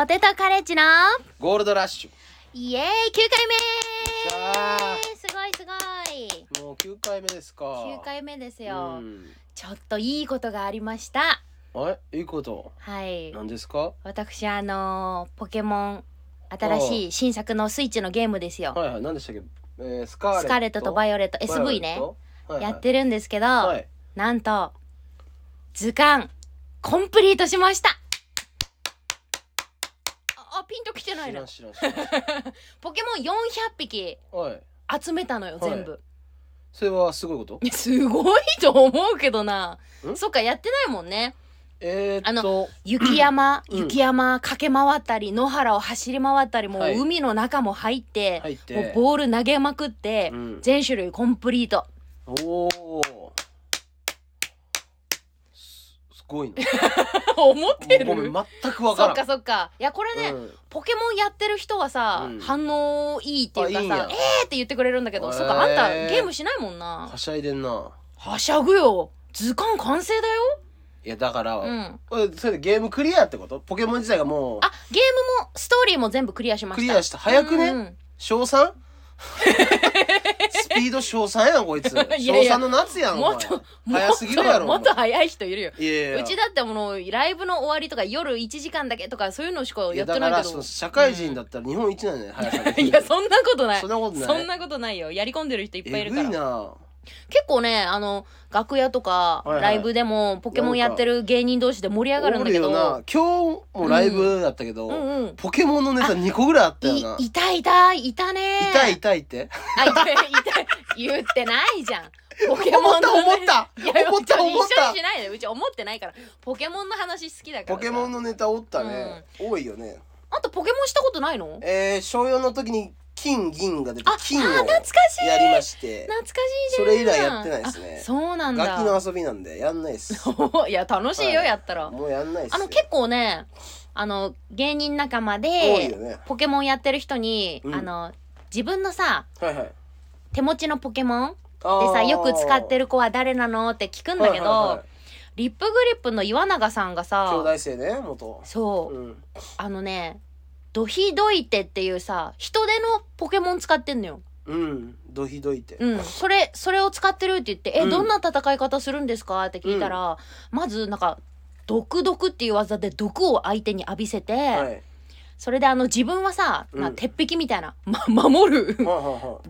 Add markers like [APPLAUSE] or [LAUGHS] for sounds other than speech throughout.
ポテトカレッジのゴールドラッシュ。イエーイ !9 回目さすごいすごい。あもう9回目ですか !9 回目ですよ、うん。ちょっといいことがありました。あれ？いいこと？はい。何ですか？私、あのーポケモン、新しい新作のスイッチのゲームですよ。はいはい。何でしたっけ、えー、スカーレット。スカーレットとバイイオレット、SV ね。はいはい、やってるんですけど、はい。なんと、図鑑、コンプリートしましたピンときてないな知らん。知らん知らん。ポケモン400匹。はい。集めたのよ、はい。全部。それはすごいこと？すごいと思うけどな。ん？そっか、やってないもんね。えー、あっと。雪山、うん。雪山駆け回ったり、野原を走り回ったり、もうはい。海の中も入って、入って。もうボール投げまくって、うん。全種類コンプリート。おおすすごいな [LAUGHS] 思ってる？ごめん全くわからんそっかそっか。いや、これね、うんポケモンやってる人はさ、うん反応いいっていうかさ、えーって言ってくれるんだけど、へーそっか、あんたゲームしないもんなは。しゃいでんなはしゃぐよ。図鑑完成だよ。いやだから、うん。それでゲームクリアってこと？ポケモン自体がもうあ、ゲームも、ストーリーも全部クリアしました。クリアした早くね？うんうん小 3? [LAUGHS] スピード小3やんこいつ [LAUGHS] いや小いや3の夏やんもっと、早すぎるやろもっと早い人いるよ。いやいやうちだってもう、ライブの終わりとか夜1時間だけとかそういうのしかいややだてないけど。その社会人だったら日本一なんだよ速さでいや、そんなことない。そんなことないそんなことないよ。やり込んでる人いっぱいいるえぐいから。な結構ね、あの、楽屋とか、はいはいライブでも、ポケモンやってる芸人同士で盛り上がるんだけど。おるよな今日もライブだったけど、うんうん。ポケモンのネタ2個ぐらいあったよいな、いたいた、いたね。痛い痛いってあ、いたい、いたい。言ってないじゃん。ポケモンの、思ったいや思った思っ一緒たにしないで。うち思ってないから。ポケモンの話好きだからさ。ポケモンのネタおったね、多いよねあんたポケモンしたことないの？えー、小4の時に金銀が出て金を懐かしい。やりまして。懐かしい。ね。それ以来やってないですね。あそうなんだ。ガキの遊びなんでやんないっす。[LAUGHS] いや、楽しいよ、はい。やったら。もうやんないっす。あの、結構ね、あの、芸人仲間でポケモンやってる人に、うん。あの、自分のさ、はいはい。手持ちのポケモンでさ、よく使ってる子は誰なのって聞くんだけど、はいはいはいリップグリップの岩永さんが兄さ、ね元。そう、うん。あのね、ドヒドイテっていうさ、人手のポケモン使ってんのよ。うん。どひどいて、うん。それ、それを使ってるって言って、え、うん。どんな戦い方するんですか？って聞いたら、まず、なんか、毒毒っていう技で毒を相手に浴びせて、はい。それであの自分はさ、まあ、うん鉄壁みたいな、[LAUGHS] ま、守る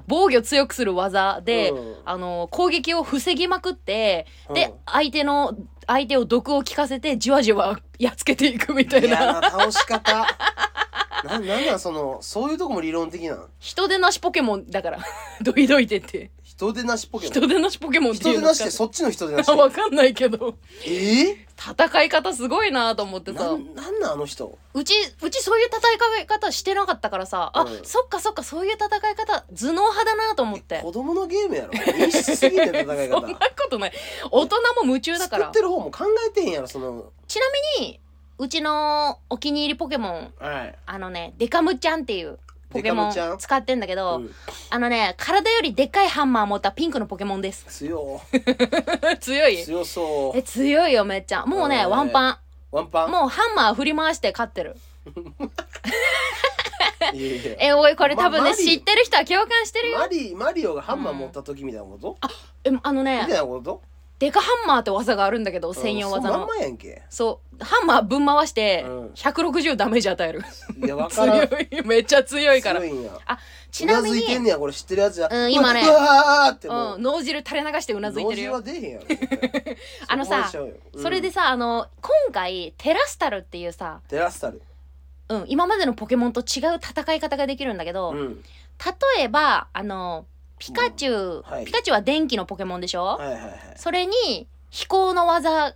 防御強くする技で、うん。あの攻撃を防ぎまくって、でうん。相手の相手を毒を効かせてじわじわやっつけていくみたいな。倒し方 [LAUGHS] ななんなんそのそういうとこも理論的なん人手なしポケモンだから。[LAUGHS] どいどいてって。人手なしポケモン？人手なしポケモンってい人手うのなしってそっちの人手なし [LAUGHS] わかんないけど。え？ー、戦い方すごいなと思ってさ。なんなんなんあの人？うちうちそういう戦い方してなかったからさ。あ、うん。そっかそっかそういう戦い方頭脳派だなと思って。子供のゲームやろ。演出すぎて戦いそんな方ことない。大人も夢中だから。作ってる方も考えてへんやろその。ちなみにうちのお気に入りポケモンはい。あのねデカムちゃんっていうポケモデカムちゃん？ン使ってんだけど、うん。あのね体よりでっかいハンマー持ったピンクのポケモンです。強。[LAUGHS] 強い？強そう。え強いよめっちゃ。もうね、えー。ワンパワンパン？ンもうハンマー振り回して勝ってる。[LAUGHS] いやいや。[LAUGHS] えおいこれ多分ね、まマリ知ってる人は共感してるよ。マリマリオがハンマー持った時みたいなこと、えあのみたいねなこと？デカハンマーって技があるんだけど専用技の。やんけ。そう。ハンマーぶん回してうん。160ダメージ与える。いやわからん。強い。めっちゃ強いから。あちなみうなずいてんにねやこれ知ってるやつや。うん今ね。うわーってもう、うん、脳汁垂れ流してうなずいてるよ。脳汁は出えへんやろ。[LAUGHS] あのさそれでさあの今回テラスタルっていうさ、テラスタル。うん、今までのポケモンと違う戦い方ができるんだけど、うん。例えばあのピカチュウ、うん。はい。ピカチュウは電気のポケモンでしょ、はいはいはい。それに飛行の技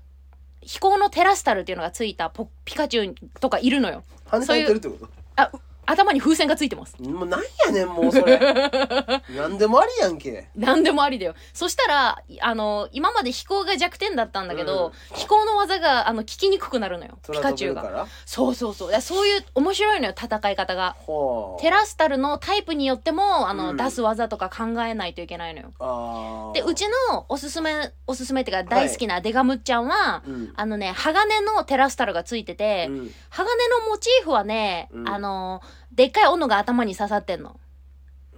飛行のテラスタルっていうのがついたポピカチュウとかいるのよ。跳ね返ってるってこと？あ頭に風船がついてます。もうなんやねんもうそれ。[LAUGHS] なんでもありやんけ。何でもありだよ。そしたらあの今まで飛行が弱点だったんだけど、飛行の技があの聞きにくくなるのよ。ピ空カチュウが。飛べるからそうそうそう。いやそういう面白いのよ戦い方が。ほう。テラスタルのタイプによってもあの、うん。出す技とか考えないといけないのよ。あー。でうちのおすすめおすすめっていうか大好きなデガムッちゃんは、うん。あのね鋼のテラスタルがついてて、うん。鋼のモチーフはね、うん。あのでっかい斧が頭に刺さってんの。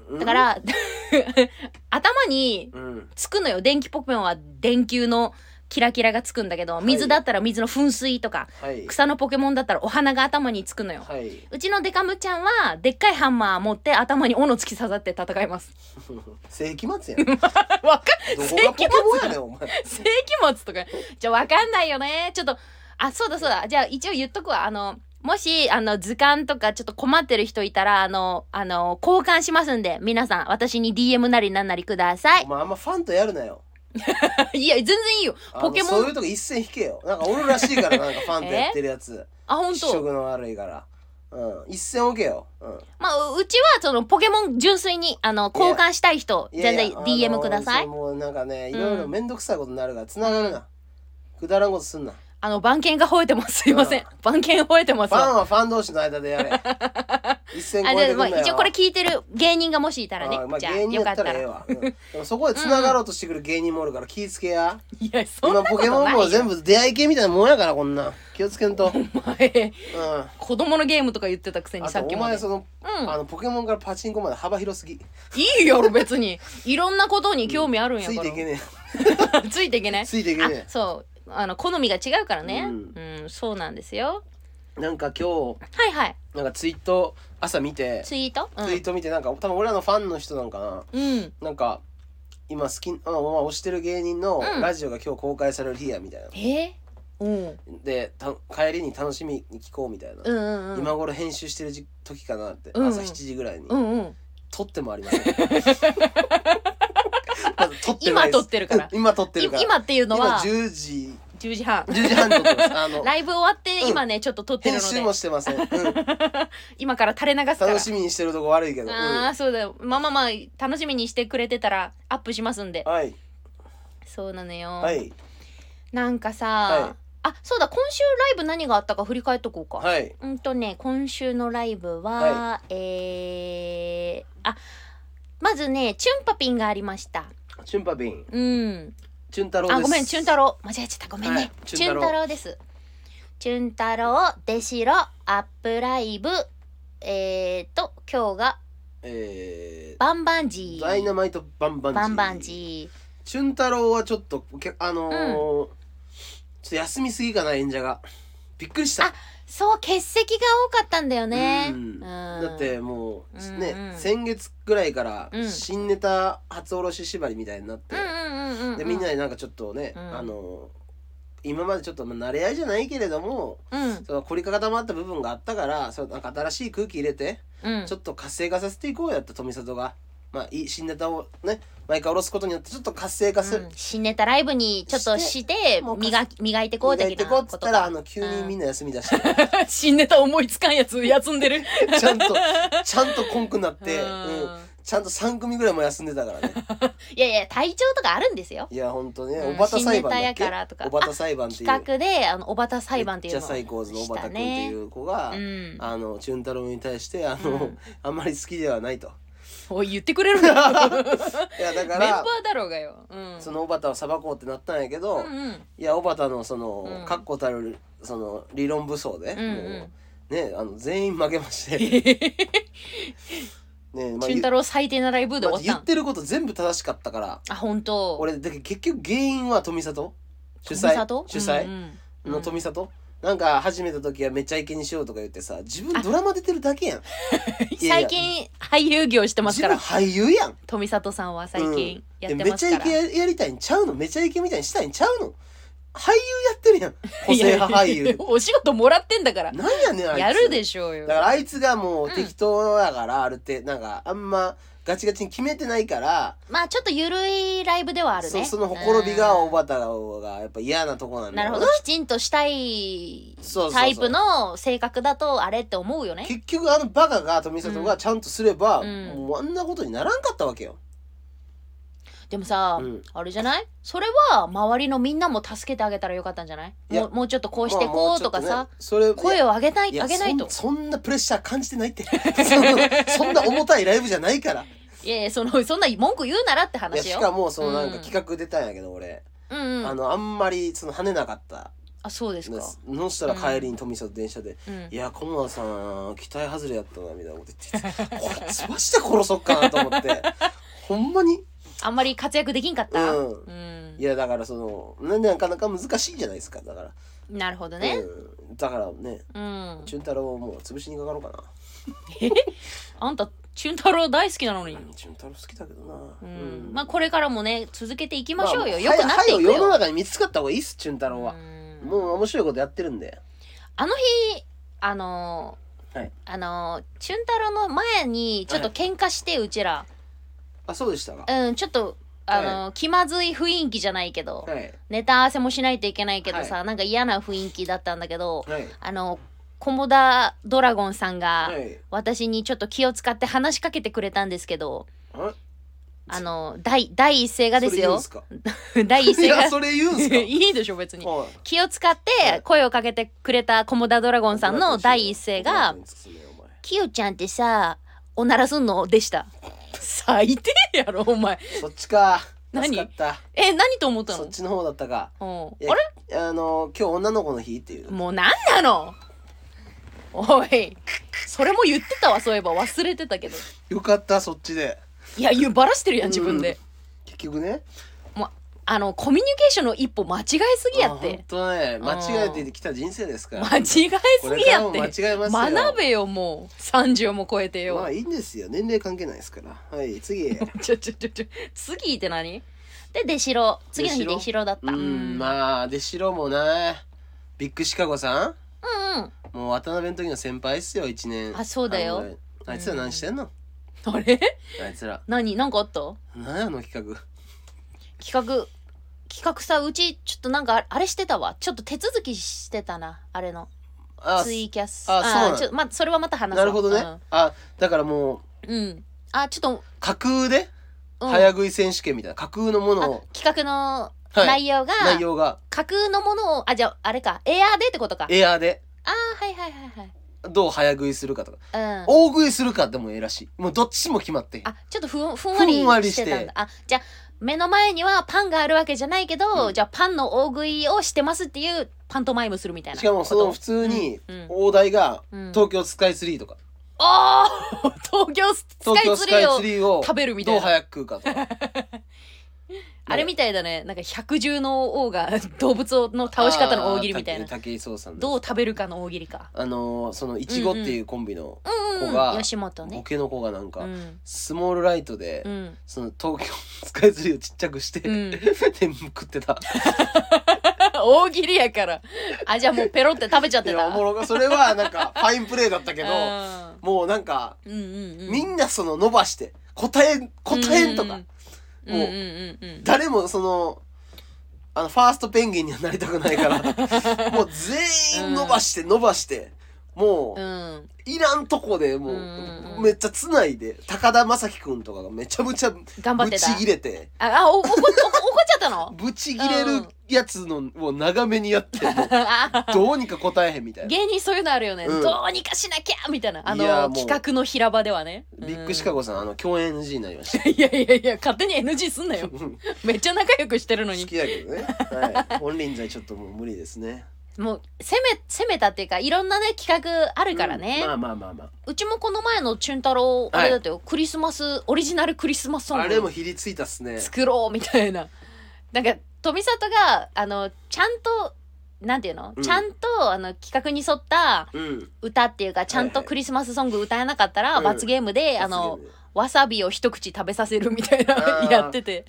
うん？だから、[LAUGHS] 頭にうん。つくのよ。電気ポケモンは電球のキラキラがつくんだけど水だったら水の噴水とか、はい。草のポケモンだったらお花が頭につくのよ、はい。うちのデカムちゃんはでっかいハンマー持って頭に斧突き刺さって戦います。[LAUGHS] 世紀末やん。[LAUGHS] わかんがポケモンやねんお前。世紀末とか。じゃあわかんないよね。ちょっとあそうだそうだ。じゃあ一応言っとくわ。あのもしあの図鑑とかちょっと困ってる人いたらあのあの交換しますんで皆さん私に DM なりなんなりください。お前あんまファンとやるなよ。[LAUGHS] いや全然いいよ。あのポケモンそういうとこ一線引けよ。なんかおるらしいからなんかファンとやってるやつ。あ本当？気色の悪いから。うん。一線置けよ。うん。まあううちはそのポケモン純粋にあの交換したい人いやいや全然 DM ください。もうなんかねいうん。ろいろめんどくさいことになるから繋がるな、くだらんことすんなあの番犬が吠えてますすいません。番犬吠えてますファンわはファン同士の間でやれ。[LAUGHS] 一線あ超えてくんなよ。一応これ聞いてる芸人がもしいたらねあまあ芸人やったたら。ええわ、うん。でもそこで繋がろうとしてくる芸人もおるから気ぃつけや。[LAUGHS] いやそんな今ポケモンも全部出会い系みたいなもんやからこんな。ん気をつけんと。[LAUGHS] うん。前子供のゲームとか言ってたくせにさっきまで。前その、うん。あのポケモンからパチンコまで幅広すぎ。いいやろ別に。いろんなことに興味あるんやついから、ていけねついていけねえ。ついていけあねそうあの好みが違うからね。ううん、そうなんですよ。えなんか今はいはい。日なんかツイート朝見てツイート？ツイート見てなんか多分俺らのファンの人なんかな。うん、うん、なんか今好きあまあ推してる芸人のうん。ラジオが今日公開される日やみたいな、えうん。でた帰りに楽しみに聞こうみたいな、うんうんうん。今頃編集してる時時かなって、うんうん。朝7時ぐらいに、うんうん。撮ってもありません [LAUGHS] 撮ってないです今撮ってるから。[LAUGHS] 今撮ってるから。い今っていうの今は10時。10時半。10時半に撮ってます。あの [LAUGHS] ライブ終わってうん今ね、ちょっと撮ってるので。編集もしてません、うん、[LAUGHS] 今から垂れ流すから。楽しみにしてるとこ悪いけど、うん。ああそうだよ。まあまあまあ楽しみにしてくれてたらアップしますんで。はい。そうなのよ、はい。なんかさ、はい。あそうだ今週ライブ何があったか振り返っとこうか、はい。うんとね今週のライブは、はえー、あまずねチュンパピンがありましたチュンパビン。うん。チュン太郎です。あごめんチュン太郎間違えちゃった。ごめんね、はいチュンチュン太郎太郎です。チュン太郎デシロアップライブ。えーと今日がえバンバンジー、ーダイナマイトバンバンジー。バンバンジチュン太郎はちょっとけあのーちょっと休みすぎかな演者が。びっくりした。あーそう欠席が多かったんだよね。うん。うん。だってもうね、うんうん。先月ぐらいからうん。新ネタ初おろし縛りみたいになって、でみんなでなんかちょっとね、うん。あの今までちょっとまあ慣れ合いじゃないけれどもうん。その凝り固まった部分があったからそのなんか新しい空気入れてうん。ちょっと活性化させていこうやった富里が。まあいい新ネタをね毎回下ろすことによってちょっと活性化する、うん。新ネタライブにちょっとして磨き磨いてこう磨い的なてこうっつったらあの急にみんな休みだして、[LAUGHS] 新ネタ思いつかんやつ休んでる。ちゃんとちゃんとコンクなって、ううん。ん、ちゃんと3組ぐらいも休んでたからね。[LAUGHS] いやいや体調とかあるんですよ。いやほんとね、うん。おばた裁判だっ新ネタやからとか。けおばた裁判っていう。企画であのおばた裁判っていうのをめっちゃサイコーズのおばたくんっていう子が、ねうん。あのチュン太郎に対してあの、うん。あんまり好きではないとおい言ってくれるの [LAUGHS] メンバーいやだからだろうがよ。うん。そのおばたを裁こうってなったんやけど、うんうん。いやおばたのそのうん。確固たるその理論武装で、うんうん。もうねあの全員負けまして。[LAUGHS] ねまあ俊太郎最低なライブでまあ終わっ言ってること全部正しかったから。あ本当。俺だけど結局原因は富里？主富催里？主催？うんうん。の富里、なんか始めた時はめちゃイケにしようとか言ってさ自分ドラマ出てるだけやん。いやいや最近俳優業してますから。自分俳優やん。富里さんは最近やってでめちゃイますから、ケややりたいんちゃうの？めちゃイケみたいにしたいんちゃうの？俳優やってるやん。個性派俳優。お仕事もらってんだから。なんやねんあいつ。やるでしょうよ。だからあいつがもう適当だからあるってなんかあんまガチガチに決めてないから、まあちょっとゆるいライブではあるね。そそのほころびがうんおばたがやっぱ嫌なとこなんだな。るほど。きちんとしたいそうそうそうタイプの性格だとあれって思うよね。結局あのバカが富里がちゃんとすれば、うん。もうあんなことにならんかったわけよ。でもさ、うん。あれじゃない？それは周りのみんなも助けてあげたらよかったんじゃない？いや。もうもうちょっとこうしてまあこうもちょっねとかさ、それ声を上げないいや上げないと。そんそんなプレッシャー感じてないって。[LAUGHS] そのそんな重たいライブじゃないからいやいやそのそんな文句言うならっていや話よしかもそのなんかうん企画出たんやけど俺、うんうん。あのあんまりその跳ねなかった。あそうですか。そしたら帰りに富里電車でうん。いや駒田さん期待外れやったなみたいなこと言ってて。こいつマジで殺そっかなと思って。[LAUGHS] ほんまに？あんまり活躍できんかった。うん。うん。いやだからそのななかなか難しいじゃないですか。だから。なるほどね。うん、だからね。うん。チュン太郎をもう潰しにかかろうかな。あんたチュン太郎大好きなのに。うんチュン太郎好きだけどな。うん。まあこれからもね続けていきましょうよ、まあよくなっていくはよ世のよ、中に見つかった方がいいっすチュン太郎は。うん。もう面白いことやってるんで。あの日あのーはい。あのーチュン太郎の前にちょっと喧嘩して、うちら。あそうでしたか。うんちょっとあのー気まずい雰囲気じゃないけど、はい。ネタ合わせもしないといけないけどさ、はなんか嫌な雰囲気だったんだけどはい。あのコモダドラゴンさんがはい。私にちょっと気を使って話しかけてくれたんですけどあ？あの第第一声がですよ。それ言うん第一すか？[LAUGHS] い声が。やそれ言うんすか？[LAUGHS] いいでしょ別に。はい。気を使って声をかけてくれたコモダドラゴンさんの第一声が「キヨちゃんってさおならすんの?」でした。[LAUGHS] 最低やろお前。そっちか。何？助かった。え何と思ったの？そっちの方だったか。うあれ？あの今日女の子の日っていうもう何なの？おい。それも言ってたわそういえば。忘れてたけど。よかったそっちで。いや言うバラしてるやん自分で、結局ね。もうあのコミュニケーションの一歩間違えすぎやっあて本当ね。間違えてきた人生ですから。間違えすぎやって。間違えますよ。学べよもう。30も超えてよ、まあいいんですよ。年齢関係ないですから。はい次。[LAUGHS] ちょちょちょちょ。次って何？で出城。次の日出城？だった。うんまあで城もな。ビッグシカゴさん？うんうん。もう渡辺の時の先輩っすよ1年。あそうだよ。あいつら何してんの、あれ？あいつら。何？なんかあった？何やあの？企画。企画。企画さうちちょっとなんかああれしてたわ。ちょっと手続きしてたな。あれの。あツイキャス。あそうなんちょまそれはまた話そう。なるほどね、あだからもう。うん、うんあちょっと、架空で？うん、早食い選手権みたいな。架空のものあを企画のはい。内容が、内容が。架空のものをあじゃああれか。エアーでってことか。エアーで。あーはいはいはいはいどう早食いするかとか。うん。大食いするかでもええらしい。もうどっちも決まってん。あちょっとふんふんわりふんわりして。してたんだ。あじゃあ目の前にはパンがあるわけじゃないけど、うん。じゃあパンの大食いをしてますっていうパントマイムするみたいなしかもその普通に大台がうん。東京スカイツリーとか。ああ東京スカ東京スカイイツリーをツリーを食べるみたいうな。ど早く食うかとか [LAUGHS] あれみたいだね。なんか百獣の王が [LAUGHS] 動物の倒し方の大喜利みたいな。武井壮さんどう食べるかの大喜利か。あのーそのいちごっていうコンビのうんうん子がうん吉本ね。ボケの子がなんかうん。スモールライトでうん。その東京スカイツリーをちっちゃくしてうん。[LAUGHS] で食ってた。[LAUGHS] 大喜利やから。あじゃあもうペロって食べちゃってた。おもろかそれはなんかファインプレーだったけどもうなんかうんうんうん。うんみんなその伸ばして答え答えんとか。うんうんうんう誰もそのあのファーストペンギンにはなりたくないから [LAUGHS] もう全員伸ばして伸ばしてもううん。いらんとこでもうんうんううん。めっちゃつないで高田正輝くんとかがめちゃめちゃぶち頑張ってた。切れて。ああおおこおこ怒っちゃったの？ぶち切れるやつのを長めにやってもうあ [LAUGHS] どうにか答えへんみたいな。芸人そういうのあるよね、うん。どうにかしなきゃみたいな。あのいやもう企画の平場ではね。ビッグシカゴさんあの共演 NG になりましたいやいやいや勝手に NG すんなよ。めっちゃ仲良くしてるのに。好きだけどね、はい、金輪際ちょっともう無理ですね。もう攻め攻めたっていうかいろんなね企画あるからね、うん。まあまあまあまうちもこの前のチュン太郎あれだったよ、クリスマスオリジナルクリスマスソング。ああれもひりついたっすね。作ろうみたいな。なんか富里があのちゃんとなんていうの、うん。ちゃんとあの企画に沿ったうん。歌っていうかちゃんとクリスマスソング歌えなかったら、うん。罰ゲームで、あのわさびを一口食べさせるみたいなやってて。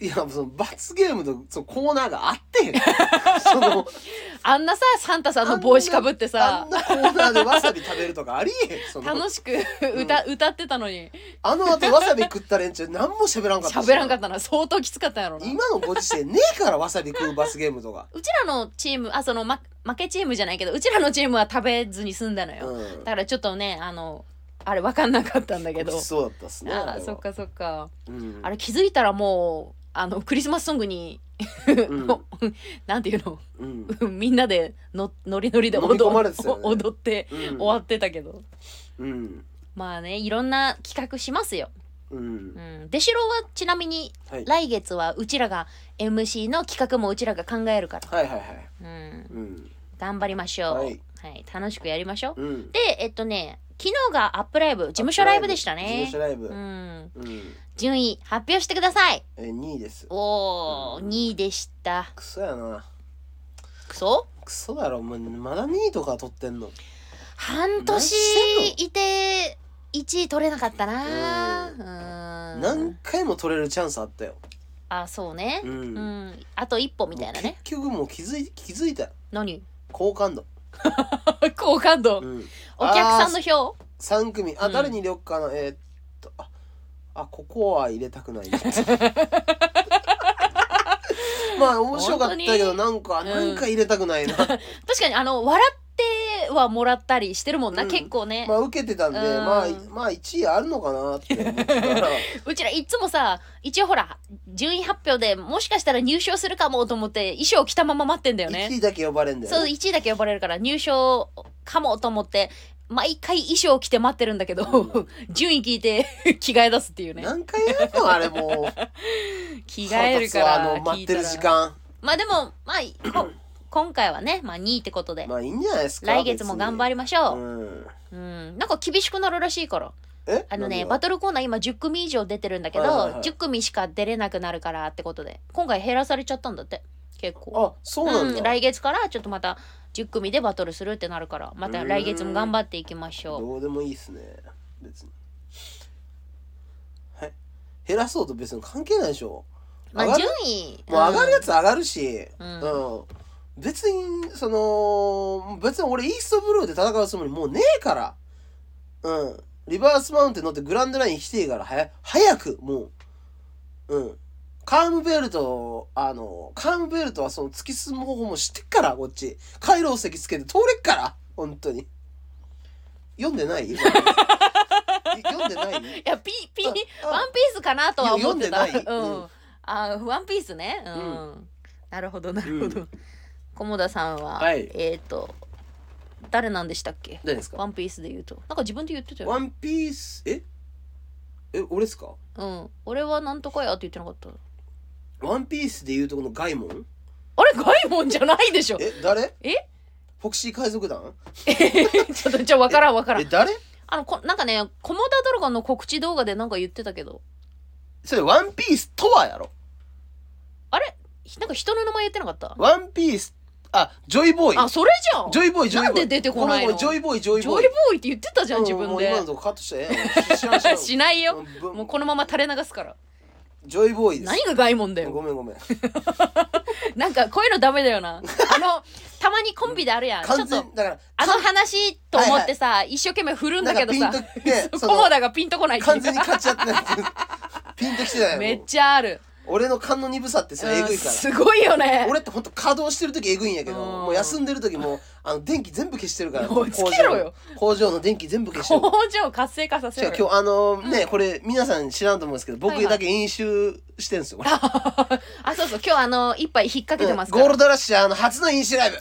いやその罰ゲームのそのコーナーがあって [LAUGHS] そのあんなさサンタさんの帽子かぶってあさんなコーナーでわさび食べるとかありえへん。楽しく歌,、歌ってたのに。あの後わさび食った連中何も喋らんかったし喋らんかったな。相当きつかったんやろな。今のご時世ねえからわさび食う罰ゲームとか。うちらのチームあその、ま、負けチームじゃないけどうちらのチームは食べずに済んだのよ、うん。だからちょっとねあのあれ分かんなかったんだけど。そうだったっすねああそっかそっか。うん。あれ気づいたらもうあのクリスマスソングに、ん。[LAUGHS] なんていうの？うん。みんなでのノリノリで飲み込まれてたよね。踊ってうん。終わってたけど、うん。まあねいろんな企画しますよ。うん。うん、出城はちなみにはい。来月はうちらが MC の企画もうちらが考えるから、はいはいはい。うん、うん。頑張りましょう、ははいい楽しくやりましょう。うん。でえっとね昨日がアップライブ事務所ライブでした事ね務所ライブ。うん、うん。順位発表してください。え2位です。おー、うん。2位でした。クソやな。クソ？クソだろ。もうまだ2位とか取ってんの？半年いて1位取れなかったな。ううん。何回も取れるチャンスあったよ。あそうね。ううん。ん、あと一歩みたいなね。結局もう気づい気づいたよ。何？好感度 [LAUGHS] 好感度、うん。お客さんの票？3組。あうん。誰に入れよっかなえーっとああここは入れたくない。な [LAUGHS] [LAUGHS] まあ面白かったけど本当になんかうんなんか入れたくないな。確かにあの笑ってはもらったりしてるもんな、うん。結構ね、まあ受けてたんでうん。まあまあ1位あるのかなって思ってた。ら [LAUGHS] うちらいつもさ一応ほら順位発表でもしかしたら入賞するかもと思って衣装着たまま待ってんだよね。1位だけ呼ばれんだよそうね1位だけ呼ばれるから入賞かもと思って毎回衣装着て待ってるんだけど、う [LAUGHS] 順位聞いて [LAUGHS] 着替え出すっていうね。何回やるのあれもう。着替えるから腹立つわあの待ってる時間。まあでもまあこ今回はね、まあ、2位ってことで、まあいいんじゃないですか来月も頑張りましょう、うんうん、なんか厳しくなるらしいから。え？あのねバトルコーナー今10組以上出てるんだけど、はいはいはい。10組しか出れなくなるからってことで。今回減らされちゃったんだって。結構。あそうなんだ、うん、来月からちょっとまた10組でバトルするってなるから。また来月も頑張っていきましょう。どうでもいいっすね。別に。はい。減らそうと別に関係ないでしょ。まあ順位。もう上がるやつう上がるし。ううんん、別にその別に俺イーストブルーで戦うつもりもうねえから。うん。リバースマウンテン乗ってグランドライン来てえからはや早くもう。うん。カームベルトあのカームベルトはその突き進む方法も知ってっからこっち。回廊石つけて通れっから本当に。読んでない？[LAUGHS] 読んでない？いやピピワンピースかなとは思ってた。読んでない。うん。うん。あワンピースね。うん、うなるほどなるほど、う菰田さんは、はい。えっ、と誰なんでしたっけ？何ですか？ワンピースで言うと。なんか自分で言ってたよワンピース？え？え俺っすか？うん。俺はなんとかやって言ってなかった。ワンピースでいうとこのガイモン？あれガイモンじゃないでしょ。え誰？え？フォクシー海賊団？ちょっとちょわからんわからん。え誰？あのこなんかねコモダドラゴンの告知動画でなんか言ってたけど。それワンピースとはやろ。あれ？なんか人の名前言ってなかった？ワンピースあジョイボーイあそれじゃん。ジョイボーイジョイボーイなんで出てこないの？ごめんごめんジョイボーイジョイジョイボボーイーイって言ってたじゃん自分で。もう今のとこカットして [LAUGHS] しないよ。うんもうこのまま垂れ流すから。ジョイボーイです。何がガイモンだよ。ごめんごめん。[LAUGHS] なんかこういうのダメだよな。あのたまにコンビであるやん。ちょ完っと全だからあの話と思ってさ、一生懸命振るんだけどさ [LAUGHS] コのモダがピンとこないっていう。完全に勝ち合ってないピンときてないめっちゃある俺の勘の鈍さってそれえぐいから。うんすごいよね。俺ってほんと稼働してる時えぐいんやけどうん。もう休んでる時もあの電気全部消してるからおいつけろよ。工場の。電気全部消してる。工場を活性化させる違う今日あのね、これ皆さん知らんと思うんですけど僕だけ飲酒してんですよ、これ。[LAUGHS] あそうそう今日あの一杯引っ掛けてますから、ゴールドラッシュあの初の飲酒ライブ。イ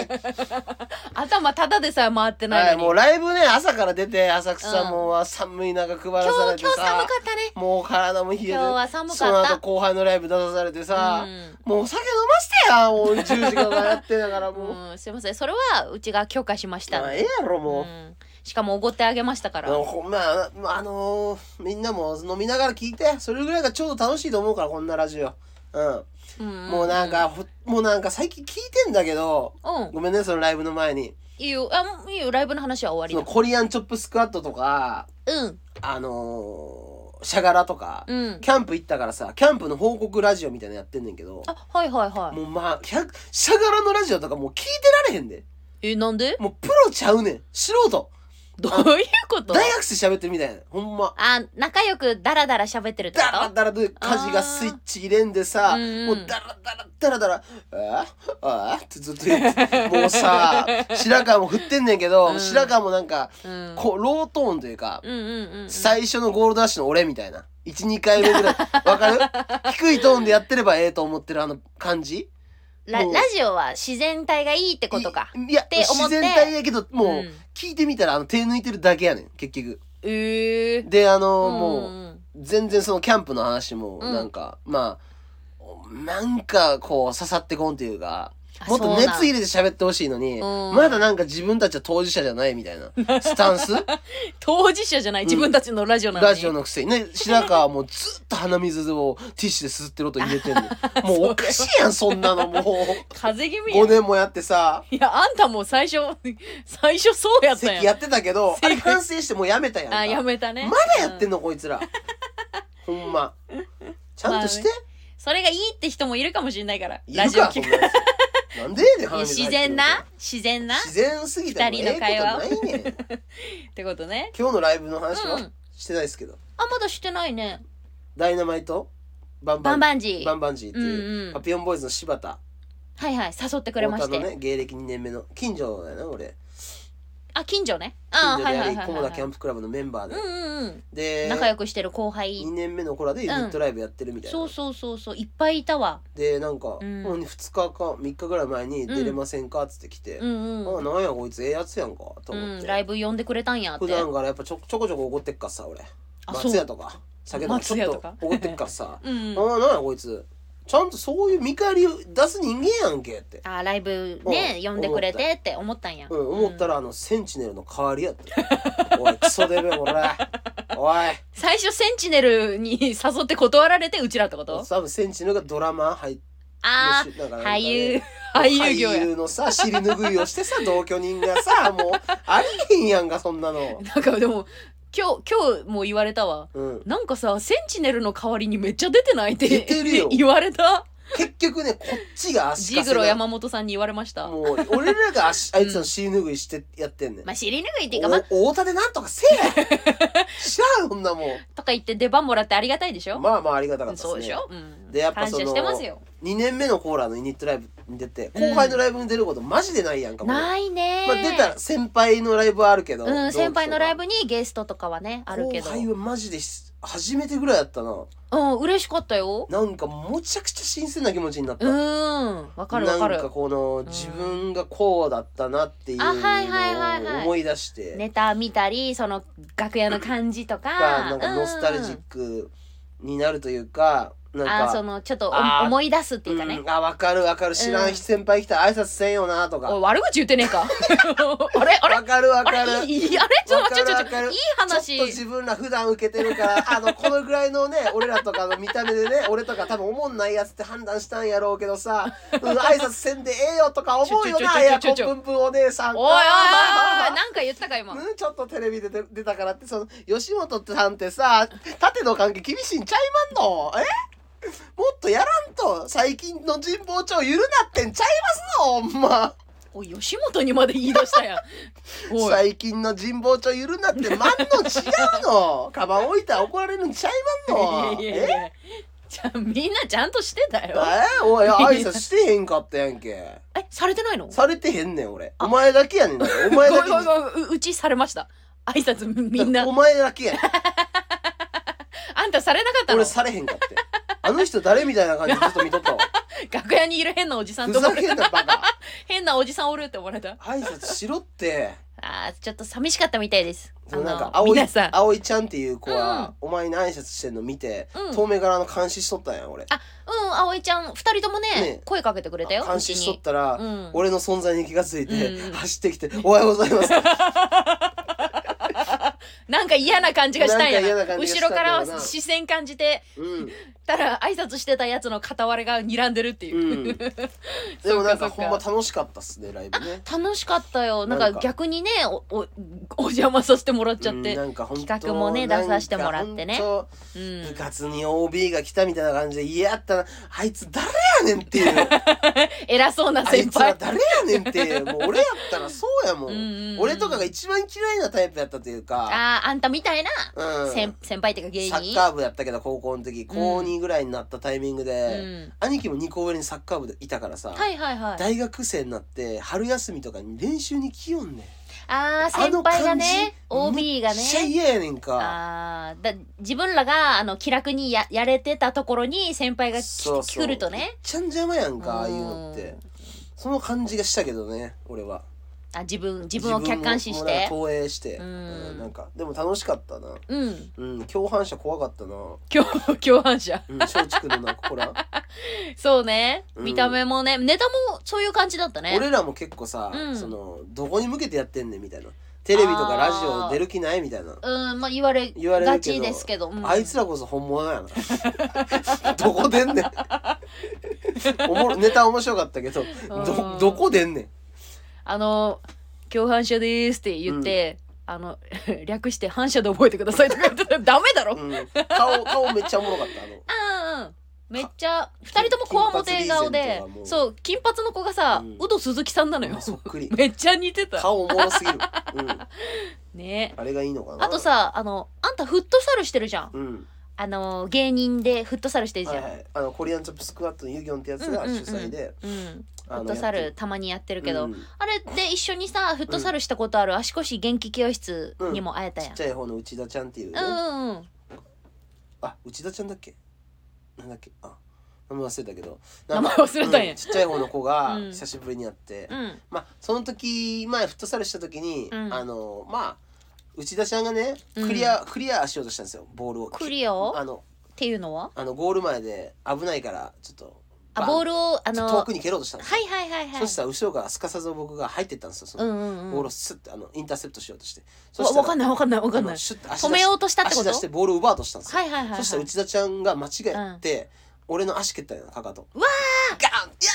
エーイ [LAUGHS] 頭ただでさえ回ってなはいいのに、もうライブね朝から出て浅草うん。もう寒い中配ら今されて日今日寒かさったね。もう体も冷えて今日は寒かった。その後後輩のライブ出さされてさ、うん。もうお酒飲ませてやもう10時間やってだからもう、うん、すいません。それはうちが許可しました。まあええやろもう、うん、しかもおごってあげましたから、あのほんまああのーみんなも飲みながら聞いて。それぐらいがちょうど楽しいと思うからこんなラジオ。うん。うん。もうなんか、ほもうなんか最近聞いてんだけど。うん。ごめんねそのライブの前に。いいよ。あいいよ。ライブの話は終わそのりだコリアンチョップスクワットとか。うん。あのー、シャガラとか、うん。キャンプ行ったからさキャンプの報告ラジオみたいなのやってんねんけどあはいはいはい。もうまあ100シャガラのラジオとかもう聞いてられへんで。えなんで？もうプロちゃうねん。素人どういうこと？大学生喋ってるみたいな。ほんま。あ仲良くダラダラ喋ってるってこダラとダラで家事がスイッチ入れんでさ、うんうん。もうダラダラダラダラ、あ？あってずっと言って、もうさ、白川も振ってんねんけど、うん。白川もなんか、うん。こう、ロートーンというか、うんうんうん。うん最初のゴールドラッシュの俺みたいな。1、2回目ぐらい。わかる？[LAUGHS] 低いトーンでやってればええと思ってるあの感じ。もう。ララジオは自然体がいいってことか。いいや、って思って。自然体やけど、もう、うん聞いてみたら、あの、手抜いてるだけやねん、結局。ええで、あの、んもう、全然そのキャンプの話も、うん。なんか、まあ、なんかこう刺さってこんというか、あもっと熱入れて喋ってほしいのに、うん。まだなんか自分たちは当事者じゃないみたいな。[LAUGHS] スタンス？当事者じゃない？自分たちのラジオなのに、ラジオのくせにね、白川はもうずっと鼻水をティッシュですってる音入れてんの。[LAUGHS] もうおかしいやん、そんなの。もう。風邪気味や5年もやってさ、いやあんたも最初 [LAUGHS] 最初そうやったやん。席やってたけど、あれ席反省してもうやめたやんか。あやめたね。まだやってんの、こいつら。ほんま。ちゃんとして。それがいいって人もいるかもしれないから。いるか、ラジオ聞くなんでええねん、鼻水自然な？自然な？っ自然すぎても二人の会話をええことないねん。てことね今日のライブの話は、うんしてないですけど。あまだしてないね。ダイナマイト？バンバン？バンジー。バンバンジーっていう、うんうん。パピヨンボーイズの柴田。はいはい。誘ってくれまして、太田のね芸歴2年目の近所だよな俺あ近所ね。あ近所であり菰田キャンプクラブのメンバーで、うんうんうん。で仲良くしてる後輩。2年目の子らでユニットライブやってるみたいな、そうそうそうそう。いっぱいいたわ。でなんか、うん。もう2日か3日ぐらい前に「出れませんか?」っつって来て「うんうん。あなんやこいつええやつやんか」と思っん、ライブ呼んでくれたんやって。普段からやっぱちょちょこちょこ怒ってっからさ俺。あ松屋とか。酒とか。ちょっと怒ってっからさ。[LAUGHS] うんうん。あなんやこいつちゃんとそういう見返りを出す人間やんけって、あライブねうん。呼んでくれてって思った。んや、うん、思ったらあのセンチネルの代わりやった [LAUGHS] おいクソデブこれおい。最初センチネルに誘って断られてうちらってこと？多分センチネルがドラマ入っあなんかなんかあ俳優。ね俳優業や。俳優のさ尻拭いをしてさ同居人がさもうありえへんやんかそんなの。なんかでも今日今日も言われたわ。うん。なんかさセンチネルの代わりにめっちゃ出てないって出てるよ。[LAUGHS] 言われた結局ねこっちが足ジかせなグロ山本さんに言われました。もう俺らが足あいつの尻拭いしてやってんねん、まあ尻拭いっていうかまあ。お太田でなんとかせえ [LAUGHS] 知らんそんなもん。とか言って出番もらってありがたいでしょ、まあまあありがたかったですね。そうでしょ、うん、でやっぱそのしてますよ。2年目のコーラのユニットライブに出て後輩のライブに出ることマジでないやんかもうないねまあ出たら先輩のライブはあるけど、うん先輩のライブブにゲストとかはねあるけど。後輩はマジでし初めてぐらいやったな。うん嬉しかったよ。なんかむちゃくちゃ新鮮な気持ちになった、うんわかるわかる。なんかこの自分がこうだったなっていうのあはいはいはいはい。を思い出して、ネタ見たりその楽屋の感じとか。がなんかノスタルジッうんクになるというか、なんかあそのちょっとおあー思い出すっていうかね。うん、あ分かる分かる。知らんうん先輩来たら挨拶せんよなとおいか悪口言ってねえか。あ [LAUGHS] れあれ？分かる分あかる。れいいあれ？ちょわかちょちょちょるわかる。いい話。ちょっと自分ら普段受けてるから [LAUGHS] あのこのぐらいのね俺らとかの見た目でね俺とか多分思んないやつって判断したんやろうけどさ、うん、挨拶せんでええよとか [LAUGHS] 思うよなちょちょちょちょやちょちょこんぷんぷんお姉さんおいおいおいおいなんか言ったか今。うん、ちょっとテレビで出出たからってその吉本さんってさ縦の関係厳しいんちゃいまんの？え？[LAUGHS] もっとやらんと最近の神保町ゆるなってんちゃいますの？ほんま。おい吉本にまで言い出したやん。[LAUGHS] おい。最近の神保町ゆるなってまんの違うの？カバン置いたら怒られるんちゃいまんの？[LAUGHS] いやいやいやじゃあみんなちゃんとしてたよ。え？おい挨拶してへんかったやんけ。えされてないの？されてへんねん俺。お前だけやねん。お前ごめんごめんだけにごめん。ううちされました。挨拶みんな。お前だけやねん。あんたされなかったの？俺されへんかってあの人誰みたいな感じでずっと見とったわ。[LAUGHS] 楽屋にいる変なおじさんふと思われた。ざけんなバカ。[LAUGHS] 変なおじさんおるって思われた。挨拶しろって。あーちょっと寂しかったみたいです。そのなんか葵皆さん。葵ちゃんっていう子は、お前に挨拶してんの見て、うん。遠目からの監視しとったんや俺。あうん葵ちゃん二人ともねね。声かけてくれたよ監視しとったら、うん。俺の存在に気がついて、うん。走ってきて「おはようございます」[LAUGHS] なんか嫌な感じがしたんやな。んか嫌な感じがした後ろかんだろうなら視線感じてうんたら挨拶してたやつの片割れが睨んでるっていう、うん。[LAUGHS] でもなんかほんま楽しかったっすねライブね。楽しかったよ。なんか。逆にねおお [LAUGHS] お邪魔させてもらっちゃっうんて、なんか企画もね出させてもらってね。うん。部活に OB が来たみたいな感じで嫌やったなあいつ誰やねんっていう。[LAUGHS] 偉そうなあい先輩つは誰やねんっていう。もう俺やったらそうやもん,、うんうんうん。俺とかが一番嫌いなタイプやったというか、あああんたみたいな、うん、先先輩っていうか芸人。サッカー部やったけど高校の時高2ぐらいになったタイミングで、うん。兄貴も2個上にサッカー部でいたからさ、はいはいはい。大学生になって春休みとかに練習に来よんねん。あああ先輩がの感じね OB がね。めっちゃ嫌やねんか。ああだ自分らがあの気楽にややれてたところに先輩がきそうそう。来るとね。めっちゃ邪魔やんかああいうのっうん。てその感じがしたけどね俺はあ自分自分を客観視し自分もて投影して、うん。うんなんかでも楽しかったな。うん。うん共犯者怖かったな。共共犯者。うん松竹のなんかほら。[LAUGHS] そうね。うん。見た目もね、ネタもそういう感じだったね。俺らも結構さ、うん。そのどこに向けてやってんねんみたいな。テレビとかラジオ出る気ないみたいな。うんまあ言われ言われるけちですけど、うん。あいつらこそ本物やな。[LAUGHS] どこ出んねん。おもろネタ面白かったけどうん。どどこ出んねんあの共犯者ですって言って、あの [LAUGHS] 略して反射で覚えてくださいとか言ってた。ら [LAUGHS] ダメだろ、うん、顔顔めっちゃおもろかったあの。うんうん。めっちゃ二人ともこわもて顔金髪リーゼでントがも。うそう金髪の子がさ、うん。ウド鈴木さんなのよ。そっくり。[LAUGHS] めっちゃ似てた。顔おもろすぎる、うん、ね。あれがいいのかな。あとさあのあんたフットサルしてるじゃん。うん。あの芸人でフットサルしてるじゃん、はいはい、あのコリアンチョップスクワットのユギョンってやつが主催で、うんフットサルたまにやってるけど、うん。あれで一緒にさフットサルしたことある足腰元気教室にも会えたやん、ちっちゃい方の内田ちゃんっていうね、うんうんうん。あ内田ちゃんだっけ？なんだっけ？あ名前忘れたけど。名前忘れたんや。うちっちゃい方の子がうん。久しぶりに会って、うん。まあその時前フットサルした時に、うん。あのまあ内田ちゃんがねうん。クリア、クリアしようとしたんですよボールを。クリアを？あのっていうのは？あのゴール前で危ないからちょっとあボールをあの遠くに蹴ろうとしたんですよ、はいはいはいはい。そしたら後ろからすかさず僕が入ってったんですよその、うんうんうん。ボールをスッてあのインターセプトしようとして。わわかんないわかんないわかんあのないシュッて足出し止めようとしたってこと？足出してボールを奪おうとしたんですよ、はいはいはいはい。そしたら内田ちゃんが間違えて、俺の足蹴ったよなかかと。うわガン！いや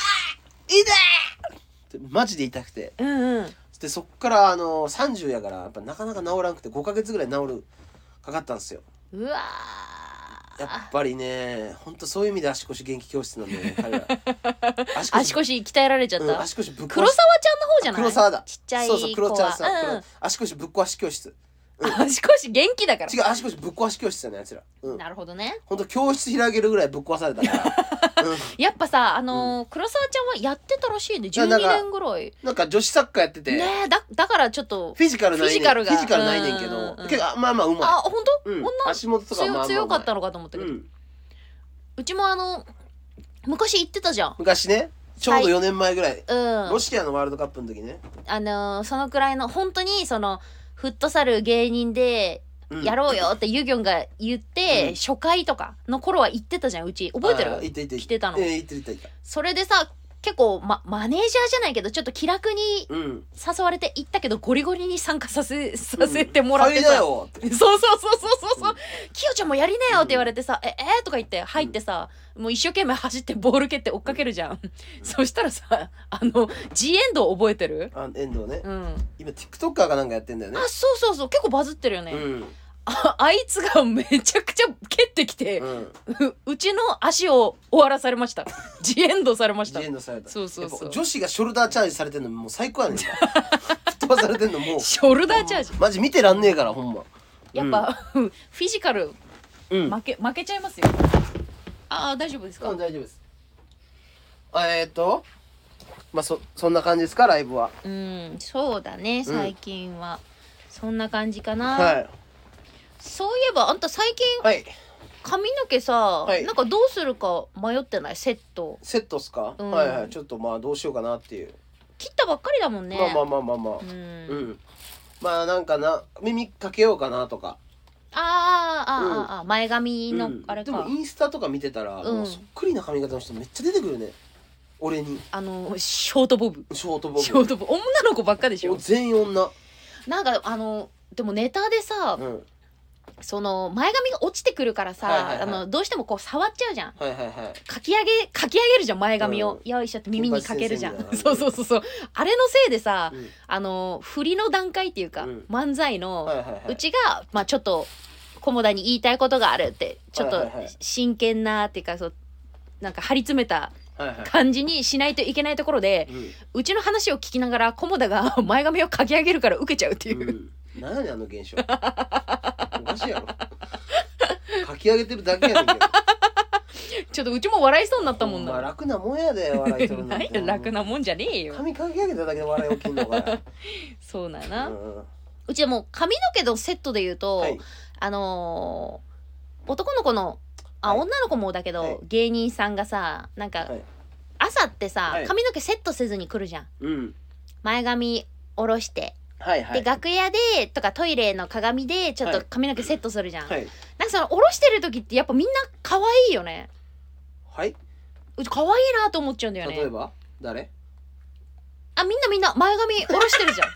ー！痛いってマジで痛くて。うんうん。でそっからあの30やからやっぱなかなか治らんくて5ヶ月ぐらい治るかかったんですよ。うわやっぱりねほんとそういう意味で足腰元気教室なんだよね [LAUGHS] 彼ら足 [LAUGHS] 足腰鍛えられちゃっうんた、足腰ぶっ壊し黒沢ちゃんの方じゃない？黒沢だ。ちっちゃいそうそう黒ちゃんさ、子は黒足腰ぶっ壊し教室。うん、足腰元気だから。違う足腰ぶっ壊し教室だねあいつら。うん。なるほどね。ほんと教室開けるぐらいぶっ壊されたから、[LAUGHS] うん、やっぱさあのー黒沢ちゃんはやってたらしいね。12やなんか年ぐらいなんか女子サッカーやってて、ねえだだからちょっとフィジカルないねん。フィジカルが。フィジカルないねんけど、うん。うんうんけどあまあまあうまい。あ本当、うん。こんな足元とかまあまあ強強かったののかと思ったけど、う、うんちもあの昔行ってたじゃん。昔ね。ちょうど4年前ぐらい、うん。ロシアのワールドカップの時ね、あのーそのくらいの本当にそのフットサル芸人でうん。やろうよってユギョンが言って、うん。初回とかの頃は行ってたじゃんうち。覚えてる？あいたいたい来てたの。ええいたいたいた。それでさ結構、ま、マネージャーじゃないけどちょっと気楽にうん。誘われて行ったけどゴリゴリに参加させさせてもらって入りださ、よって。そうそうそうそうそうそう「きよちゃんもやりなよ」って言われてさ「ええーとか言って入ってさ、もう一生懸命走ってボール蹴って追っかけるじゃん、そしたらさあの G エンド覚えてる？あ遠藤ね、うん。今 TikToker かなんかやってんだよね。あそうそうそう。結構バズってるよね、うんあ [LAUGHS] あいつがめちゃくちゃ蹴ってきて、うん。ううちの足を終わらされました。[LAUGHS] ジエンドされました。ジエンドされた。そうそうそう。やっぱ女子がショルダーチャージされてんのもう最高やねん。か吹っ飛ばされてんのもう。ショルダーチャージ。マジ見てらんねえからほんま。やっぱ、フィジカルうん、負け負けちゃいますよ。ああ大丈夫ですか、うん、大丈夫です。あえー、っとまあそそんな感じですかライブは。うんそうだね最近は、そんな感じかな、はいそういえばあんた最近はい。髪の毛さ、はい。なんかどうするか迷ってない？セット。セットっすか、うん。はいはい。ちょっとまあどうしようかなっていう、切ったばっかりだもんね。まあまあまあまあまあ。うん、うん、まあなんかな耳かけようかなとか。あーあー、うん。あーあー。前髪のうん。あれか、でもインスタとか見てたら、うん。もうそっくりな髪型の人めっちゃ出てくるね。俺に。あのショートボブ。ショートボブ。ショートボブ。女の子ばっかでしょ。全員女。なんかあのでもネタでさ、うんその前髪が落ちてくるからさ、はいはいはい。あのどうしてもこう触っちゃうじゃん。はいはいはい。かき上げかき上げるじゃん前髪を、うん。よいしょって耳にかけるじゃん。そうそうそうそう。あれのせいでさ、うん。あの振りの段階っていうか、うん。漫才の、はいはいはい。うちが、まあ、ちょっと菰田に言いたいことがあるってちょっとはいはいはい。真剣なっていうかそうなんか張り詰めたはいはい。感じにしないといけないところで、うん。うちの話を聞きながら菰田が [LAUGHS] 前髪をかき上げるから受けちゃうっていう、うん、何やねんあの現象？おかしいやろ。書き上げてるだけやねんけど。ちょっとうちも笑いそうになったもんな。ほま楽なもんやで笑いとるな [LAUGHS] ん何てや楽なもんじゃねえよ。髪かき上げただけで笑い起きんのかよ、そうだな。ううんちはもう髪の毛のセットで言うと、はい。あのー男の子のあ、はい。女の子もだけど、はい。芸人さんがさなんか、はい。朝ってさ、はい。髪の毛セットせずに来るじゃん。うん。前髪下ろして、はいはい。で楽屋でとかトイレの鏡でちょっとはい。髪の毛セットするじゃん、はい。なんかその下ろしてる時ってやっぱみんな可愛いよね。はい。うち可愛いなと思っちゃうんだよね。例えば？誰？あみんなみんな前髪下ろしてるじゃん。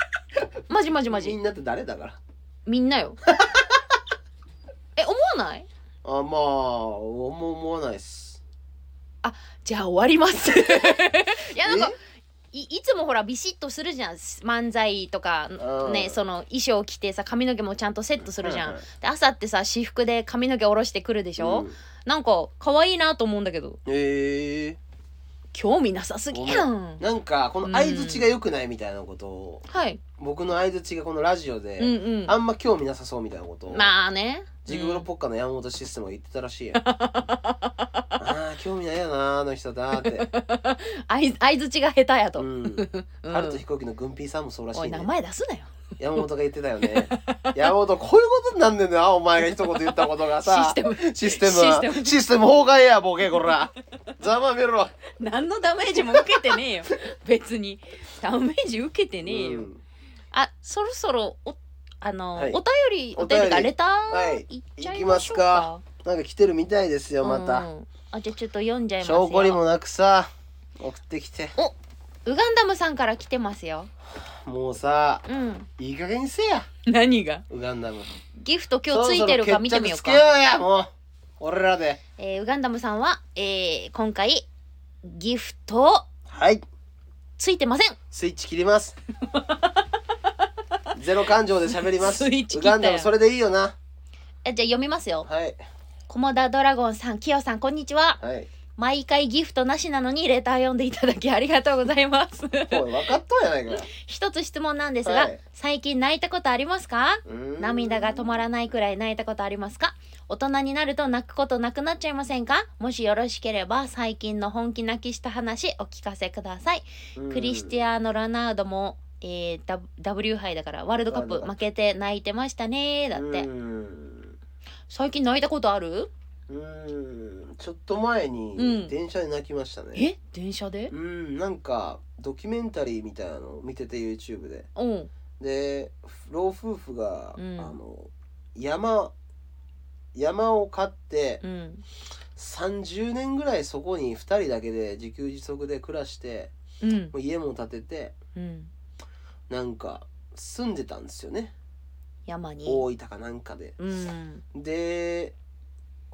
[LAUGHS] マジマジマジ。みんなって誰だから？みんなよ。[LAUGHS] え思わない？あまあ思思わないっす。じゃあ終わります。[LAUGHS] いやなんかえ？いいつもほらビシッとするじゃん。漫才とかうん。ねその衣装着てさ髪の毛もちゃんとセットするじゃん、はいはいで朝ってさ私服で髪の毛下ろしてくるでしょ、うん。なんか可愛いなと思うんだけど。ええ興味なさすぎやん。なんかこの相づちが良くないみたいなことをはい。僕の相づちがこのラジオで、うんうん。あんま興味なさそうみたいなことを、まあね。ジグロポッカの山本システムが言ってたらしいやん [LAUGHS] ああ興味ないよなあの人だって。[LAUGHS] 相相づちが下手やと、う [LAUGHS] うん。ん春と飛行機のグンピーさんもそうらしいねおい名前出すなよ山本が言ってたよね。山本こういうことになんねんなお前が一言言ったことがさ。システム。システム。システム。システム崩壊やボケこら。ざまみろ。何のダメージも受けてねえよ。別に。ダメージ受けてねえよ、うん。あそろそろおあの、はい。お便りお便りがレタはい。ーいっちゃいましょうか、なんか来てるみたいですよまた。うんあじゃあちょっと読んじゃいますよ。証拠にもなくさ。送ってきて。ウガンダムさんから来てますよ。もうさうん。いい加減にせや。何が？ウガンダム。ギフト今日ついてるか見てみようか。そろそろ決着つけようやもう。俺らで。えーウガンダムさんは、えー今回ギフト。はい。ついてません。スイッチ切ります。[LAUGHS] ゼロ感情で喋ります。スイッチ切ったよ。ウガンダムそれでいいよな。えじゃあ読みますよ。はいコモダドラゴンさんキヨさんこんにちは。はい。毎回ギフトなしなのにレター読んでいただきありがとうございます。おい分かっとんやないか。よ一つ質問なんですが、はい。最近泣いたことありますか？うーん。涙が止まらないくらい泣いたことありますか？大人になると泣くことなくなっちゃいませんか？もしよろしければ最近の本気泣きした話お聞かせください。うん。クリスティアーノ・ラナウドも、えー、ダ W 杯だからワールドカップワールドカッ負けて泣いてましたねだって。うーん最近泣いたことある？うーんちょっと前にうん。電車で泣きましたね。え？電車で？うんなんかドキュメンタリーみたいなのを見てて YouTube で。うん。で老夫婦が、うん。あの山山を買ってうん。30年ぐらいそこに2人だけで自給自足で暮らしてうん。もう家も建ててうん。なんか住んでたんですよね山に。大分かなんかで。うん。で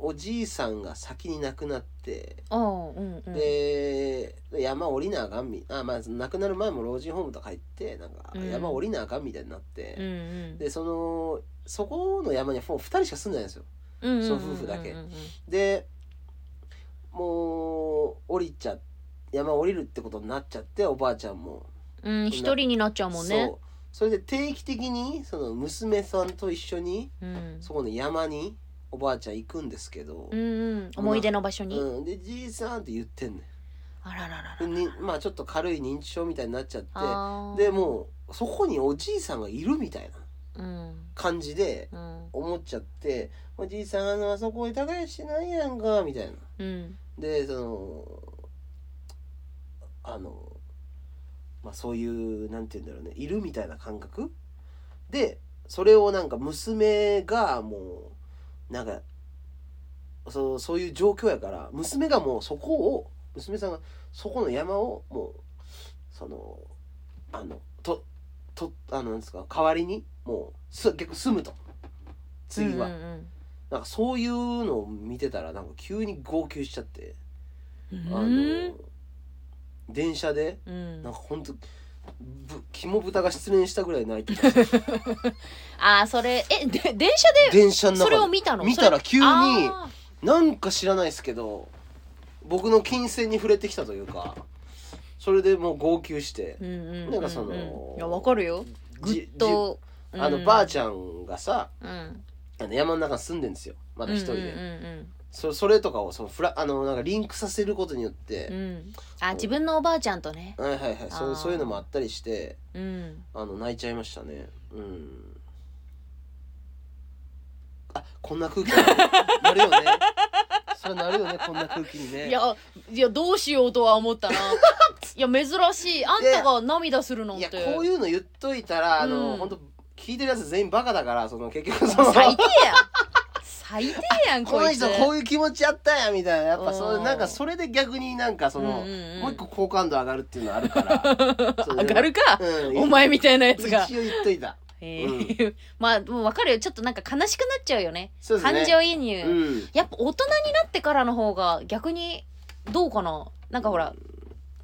おじいさんが先に亡くなって。ああうんうん。で山降りなあかんみあまあ亡くなる前も老人ホームとか行ってなんかうん。山降りなあかんみたいになって、うんうん。でそのそこの山にはもう2人しか住んでないんですよ。うんその夫婦だけ。うんうんうん。でもう降りちゃ山降りるってことになっちゃっておばあちゃんも。うん一人になっちゃうもんね。そうそれで定期的にその娘さんと一緒にうん。そこの山におばあちゃん行くんですけどう、んうん。思い出の場所に？うん、でじいさんって言ってんねあらららまあちょっと軽い認知症みたいになっちゃってでもうそこにおじいさんがいるみたいなうん。感じでうん。思っちゃって「おじいさんあのあそこに耕してないやんか」みたいな。うん。でそのあのまあそういうなんて言うんだろうねいるみたいな感覚？でそれをなんか娘がもうなんかそうそういう状況やから娘がもうそこを娘さんがそこの山をもうそのあのととあのなんですか代わりにもうす結構住むと。次は、うんうん。なんかそういうのを見てたらなんか急に号泣しちゃって、うん。あの電車でうん。なんかほんとぶ肝豚が失恋したぐらい泣いてた。[LAUGHS] あーそれえで電車で電車のそれを見たの？見たら急にあなんか知らないですけど僕の金銭に触れてきたというかそれでもう号泣して。ー、うんうんうんうん。なんかそのいやわかるよ。ぐじっとじあのばあちゃゃんがさん、うん、あの山の中に住んでんですよ。まだ一人で、うんうんそそれとかをそのフラあのなんかリンクさせることによって、うん。あ自分のおばあちゃんとね。はいはいはい。そうあーそういうのもあったりしてうんあの泣いちゃいましたね。うん。あこんな空気になる。よね。[LAUGHS] それなるよねこんな空気にね。いやいやどうしようとは思ったな。[LAUGHS] いや珍しい。あんたが涙するなんいてやこういうの言っといたらあの、うん。本当聞いてるやつ全員バカだからその結局その。最低やん [LAUGHS] 最低やんこのこいつ。人こういう気持ちやったんやみたいな。やっぱそううん。なんかそれで逆になんかその、うん。うんうんもう一個好感度上がるっていうのあるから。[LAUGHS] そう上がるか、うん。お前みたいなやつが。一応言っといた。え。ー [LAUGHS] まあもう分かるよ。ちょっとなんか悲しくなっちゃうよね。そうですね。感情移入、うん。やっぱ大人になってからの方が逆にどうかななんかほら、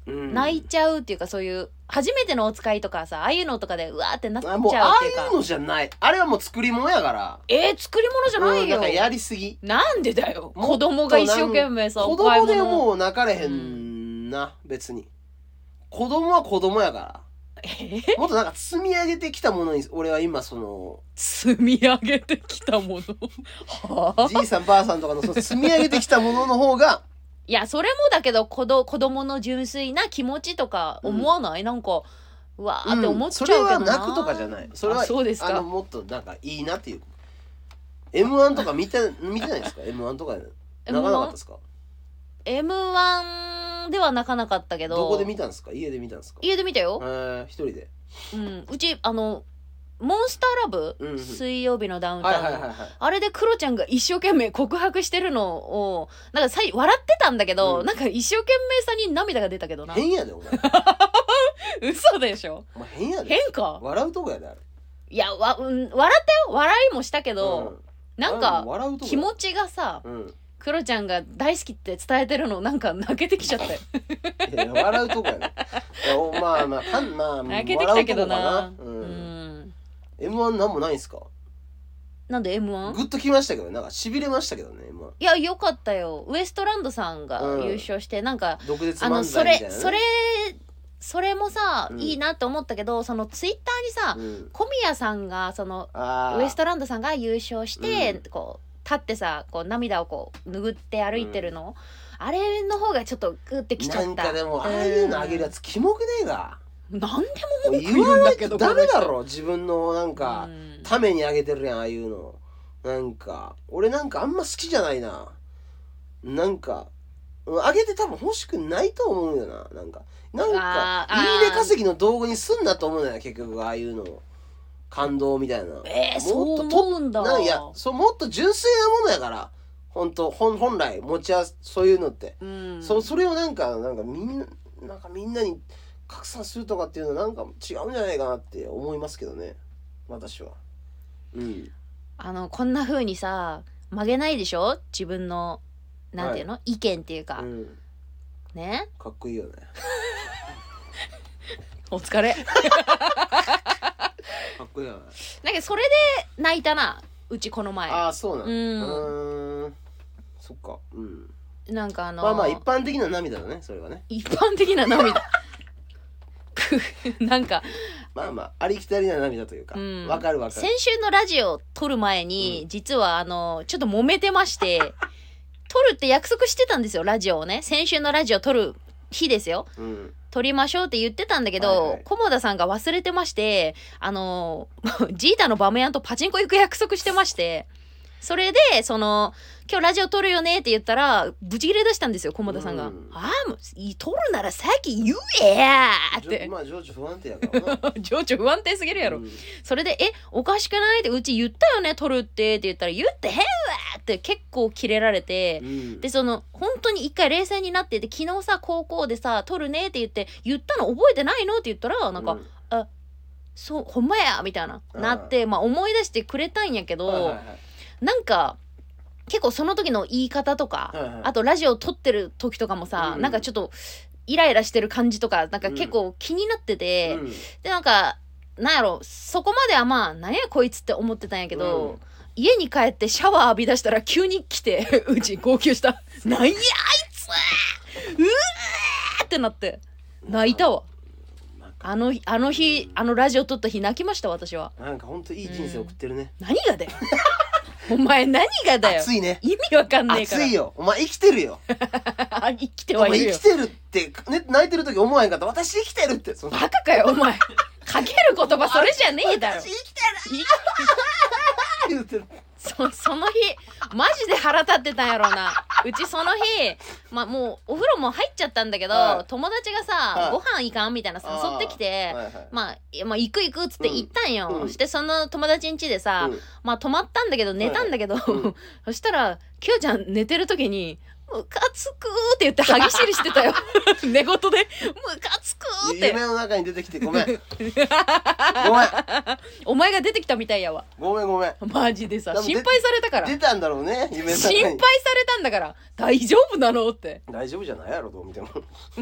うん泣いちゃうっていうかそういう初めてのお使いとかさああいうのとかでうわーってなっちゃうっていうか。ああいうのじゃない。あれはもう作り物やから。えー、作り物じゃないよ、うんなんかやりすぎ。なんでだよ。子供が一生懸命さ子お買い供で物もう泣かれへんな、別に。子供は子供やかえー？らもっとなんか積み上げてきたものに俺は今その積み上げてきたもの？はあ？じいさんばあさんとかのその積み上げてきたものの方がいやそれもだけど子ど子供の純粋な気持ちとか思わない、なんかうわーって思っちゃうけどな、それは泣くとかじゃない。それはあそうですか。もっとなんかいいなっていう。m 1とか見て見てないですか？m 1とか泣かなか？ったですか m 1では泣かなかったけど。どこで見たんですか？家で見たんですか？家で見たよ。え、ー、一人で。うん、うちあのモンスターラブ、うんうん。水曜日のダウンタウン、はいはいはいはい。あれでクロちゃんが一生懸命告白してるのをなんかさい笑ってたんだけど、うん。なんか一生懸命さに涙が出たけどな。変やでお前。[LAUGHS] 嘘でしょ？お前変やで。変か？笑うとこやでいやわ、うん、笑ったよ。笑いもしたけど、なんか笑うとこや。気持ちがさうん。クロちゃんが大好きって伝えてるのなんか泣けてきちゃったよ。笑うとこやねまあまあかんまあ泣けてきたけどな。うんん m 1なんもないんすか？なんで m 1グッときましたけどなんかしびれましたけどね m 1いやよかったよ。ウエストランドさんがうん。優勝して、なんか毒舌あの漫それ才みたいな、ね、それそれもさ、うん。いいなって思ったけどそのツイッターにさ、うん、小宮さんがそのあー。ウエストランドさんが優勝して、うん。こう立ってさこう涙をこう拭って歩いてるの、あれの方がちょっとグってきちゃった。なんかでもああいうのあげるやつキモくねえがうんなんでも文句言うんだけどダメだころ自分のなんかうん。ためにあげてるやんああいうの。なんか俺なんかあんま好きじゃないな。なんかうんあげて多分欲しくないと思うよな。なんかなんかあー。いいね稼ぎの道具にすんなと思うのよ結局ああいうの。感動みたいな。えー、そうと思うんだ。なんいやそうもっと純粋なものやから。本当本本来持ち合わせそういうのって、うん、そそれをなんかなんかみんななんかみんなに拡散するとかっていうのはなんか違うんじゃないかなって思いますけどね。私は。うん。あのこんな風にさ曲げないでしょ？自分のなんていうの、意見っていうか、うん。ね？かっこいいよね。[LAUGHS] お疲れ。かっこいいよね。なんかそれで泣いたなうちこの前。ああそうなんうん。そっか。うん。なんかあのまあまあ一般的な涙だねそれはね。一般的な涙。く [LAUGHS] なんか。まあまあありきたりな涙というかうん。わかるわかる。先週のラジオ撮る前に、うん。実はあのちょっと揉めてまして [LAUGHS] 撮るって約束してたんですよラジオをね。先週のラジオ撮る日ですよ。うん。撮りましょうって言ってたんだけど、はいはい。菰田さんが忘れてましてあの [LAUGHS] ジータのバメヤンとパチンコ行く約束してましてそれでその今日ラジオ撮るよねって言ったらブチ切れ出したんですよ菰田さんが「うん。ああもうい撮るならさっき言えや!」って。まあ情緒不安定やからな。[LAUGHS] 情緒不安定すぎるやろ、うん。それで「えおかしくない?」って「うち言ったよね撮るって」って言ったら「言ってへんわ!」って結構キレられて、うん。でその本当に一回冷静になってて昨日さ高校でさ撮るねって言って言ったの覚えてないの？って言ったらなんか、うん。そうほんまやみたいな。うんなって、まあ、思い出してくれたんやけど、はいはいはい。なんか結構その時の言い方とか、はいはい。あとラジオ撮ってる時とかもさ、うんなんかちょっとイライラしてる感じとかなんか結構気になってて、うん。でなんかなんやろそこまではまあなんやこいつって思ってたんやけど、うん。家に帰ってシャワー浴び出したら急に来て [LAUGHS] うち号泣した「[LAUGHS] なんやあいつうわー!」ってなって。泣いたわ。あの日あの日あのラジオ撮った日泣きました私は。なんかほんといい人生送ってるね、何がだよお前何がだよ。熱いね。意味わかんねえから。熱いよ。お前生きてるよ。あ [LAUGHS] 生きてはいるよ。生きてるって、ね、泣いてる時思わへんかった。私生きてるって。そのバカかよお前。かける言葉それじゃねえだろ。私生きている [LAUGHS] 言ってるそ [LAUGHS] その日マジで腹立ってたんやろうな。うちその日まあもうお風呂も入っちゃったんだけど、はい。友達がさ、はい。ご飯行かんみたいな誘ってきて、はいはい。まあ、まあ行く行くっつって行ったんよ、うん。うんしてその友達ん家でさ、うん。まあ泊まったんだけど寝たんだけど、うん。そしたらきよちゃん寝てる時に「ムカつく」って言って歯ぎしりしてたよ。[LAUGHS] 寝言で「ムカつく」って。夢の中に出てきてごめん。[LAUGHS] ごめん。お前が出てきたみたいやわ。ごめんごめん。マジでさで心配されたから。出たんだろうね夢の中に。心配されたんだから。大丈夫なのって。大丈夫じゃないやろどう見ても。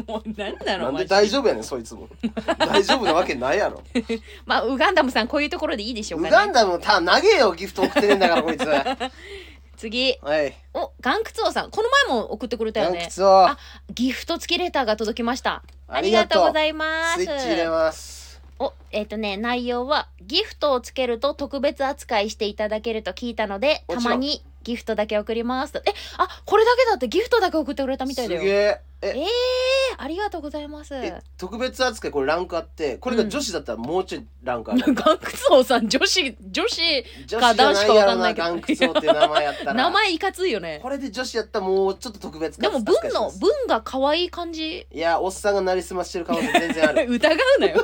もう何なのなんでマジ大丈夫やねんそいつも。大丈夫なわけないやろ。[LAUGHS] まあウガンダムさんこういうところでいいでしょうウかね。ガンダムた投げよギフト送ってねえんだからこいつは次い。おガンクツオさん。この前も送ってくれたよね。ヤンキツをあギフト付きレターが届きました。あありがとうございます。スイッチ入れます。おえっ、とね内容はギフトをつけると特別扱いしていただけると聞いたのでたまにギフトだけ送ります。とえあこれだけだってギフトだけ送ってくれたみたいだよ。すげええ。えー、ありがとうございます。え特別扱いこれランクあってこれが女子だったらもうちょいランクある、ガンクツオさん女子女子女子じゃないやろなガンクツオって名前やったら。名前いかついよね。これで女子やったらもうちょっと特別でも文の扱いします。文が可愛い感じ。いやおっさんがなりすましてる可能性全然ある。疑うなよ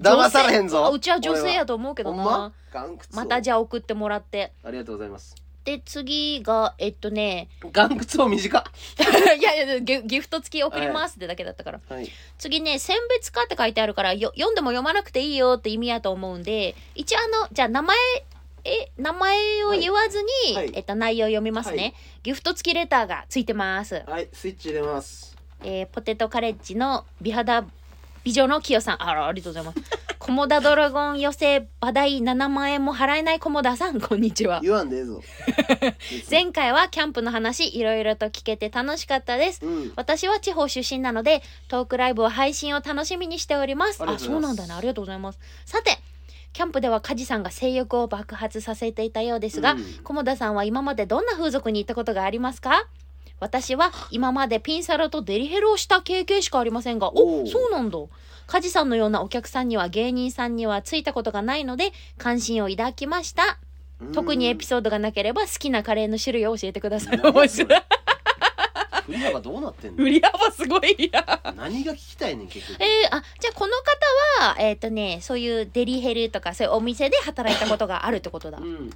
騙されへんぞ。あうちは女性やと思うけどな。ほんま？ガンクツオまたじゃあ送ってもらって。ありがとうございますで次がえっとねガンクツオ短っ。[LAUGHS] いやいやギギフト付き送りますってだけだったから、はい。次ね選別化って書いてあるからよ読んでも読まなくていいよって意味やと思うんで一応あのじゃあ名前え名前を言わずに、はい。はい。えっと、内容読みますね、はい。ギフト付きレターがついてます、はいスイッチ入れます。えーポテトカレッジの美肌美女のきよさん。あらありがとうございます。コモダドラゴン寄せ場代7万円も払えないコモダさんこんにちは。言わんでええぞ。[LAUGHS] 前回はキャンプの話いろいろと聞けて楽しかったです。うん。私は地方出身なのでトークライブは配信を楽しみにしております。ありあそうがとうございます。なんだねありがとうございます。さてキャンプでは梶さんが性欲を爆発させていたようですが、うん。菰田さんは今までどんな風俗に行ったことがありますか？私は今までピンサロとデリヘルをした経験しかありませんがおおう。そうなんだ梶さんのようなお客さんには芸人さんにはついたことがないので関心を抱きました。特にエピソードがなければ好きなカレーの種類を教えてください。何面白い振り幅どうなってんの？振り幅すごいや。何が聞きたいねん結局。えー、あじゃあこの方はえっ、とねそういうデリヘルとかそういうお店で働いたことがあるってことだ。うん。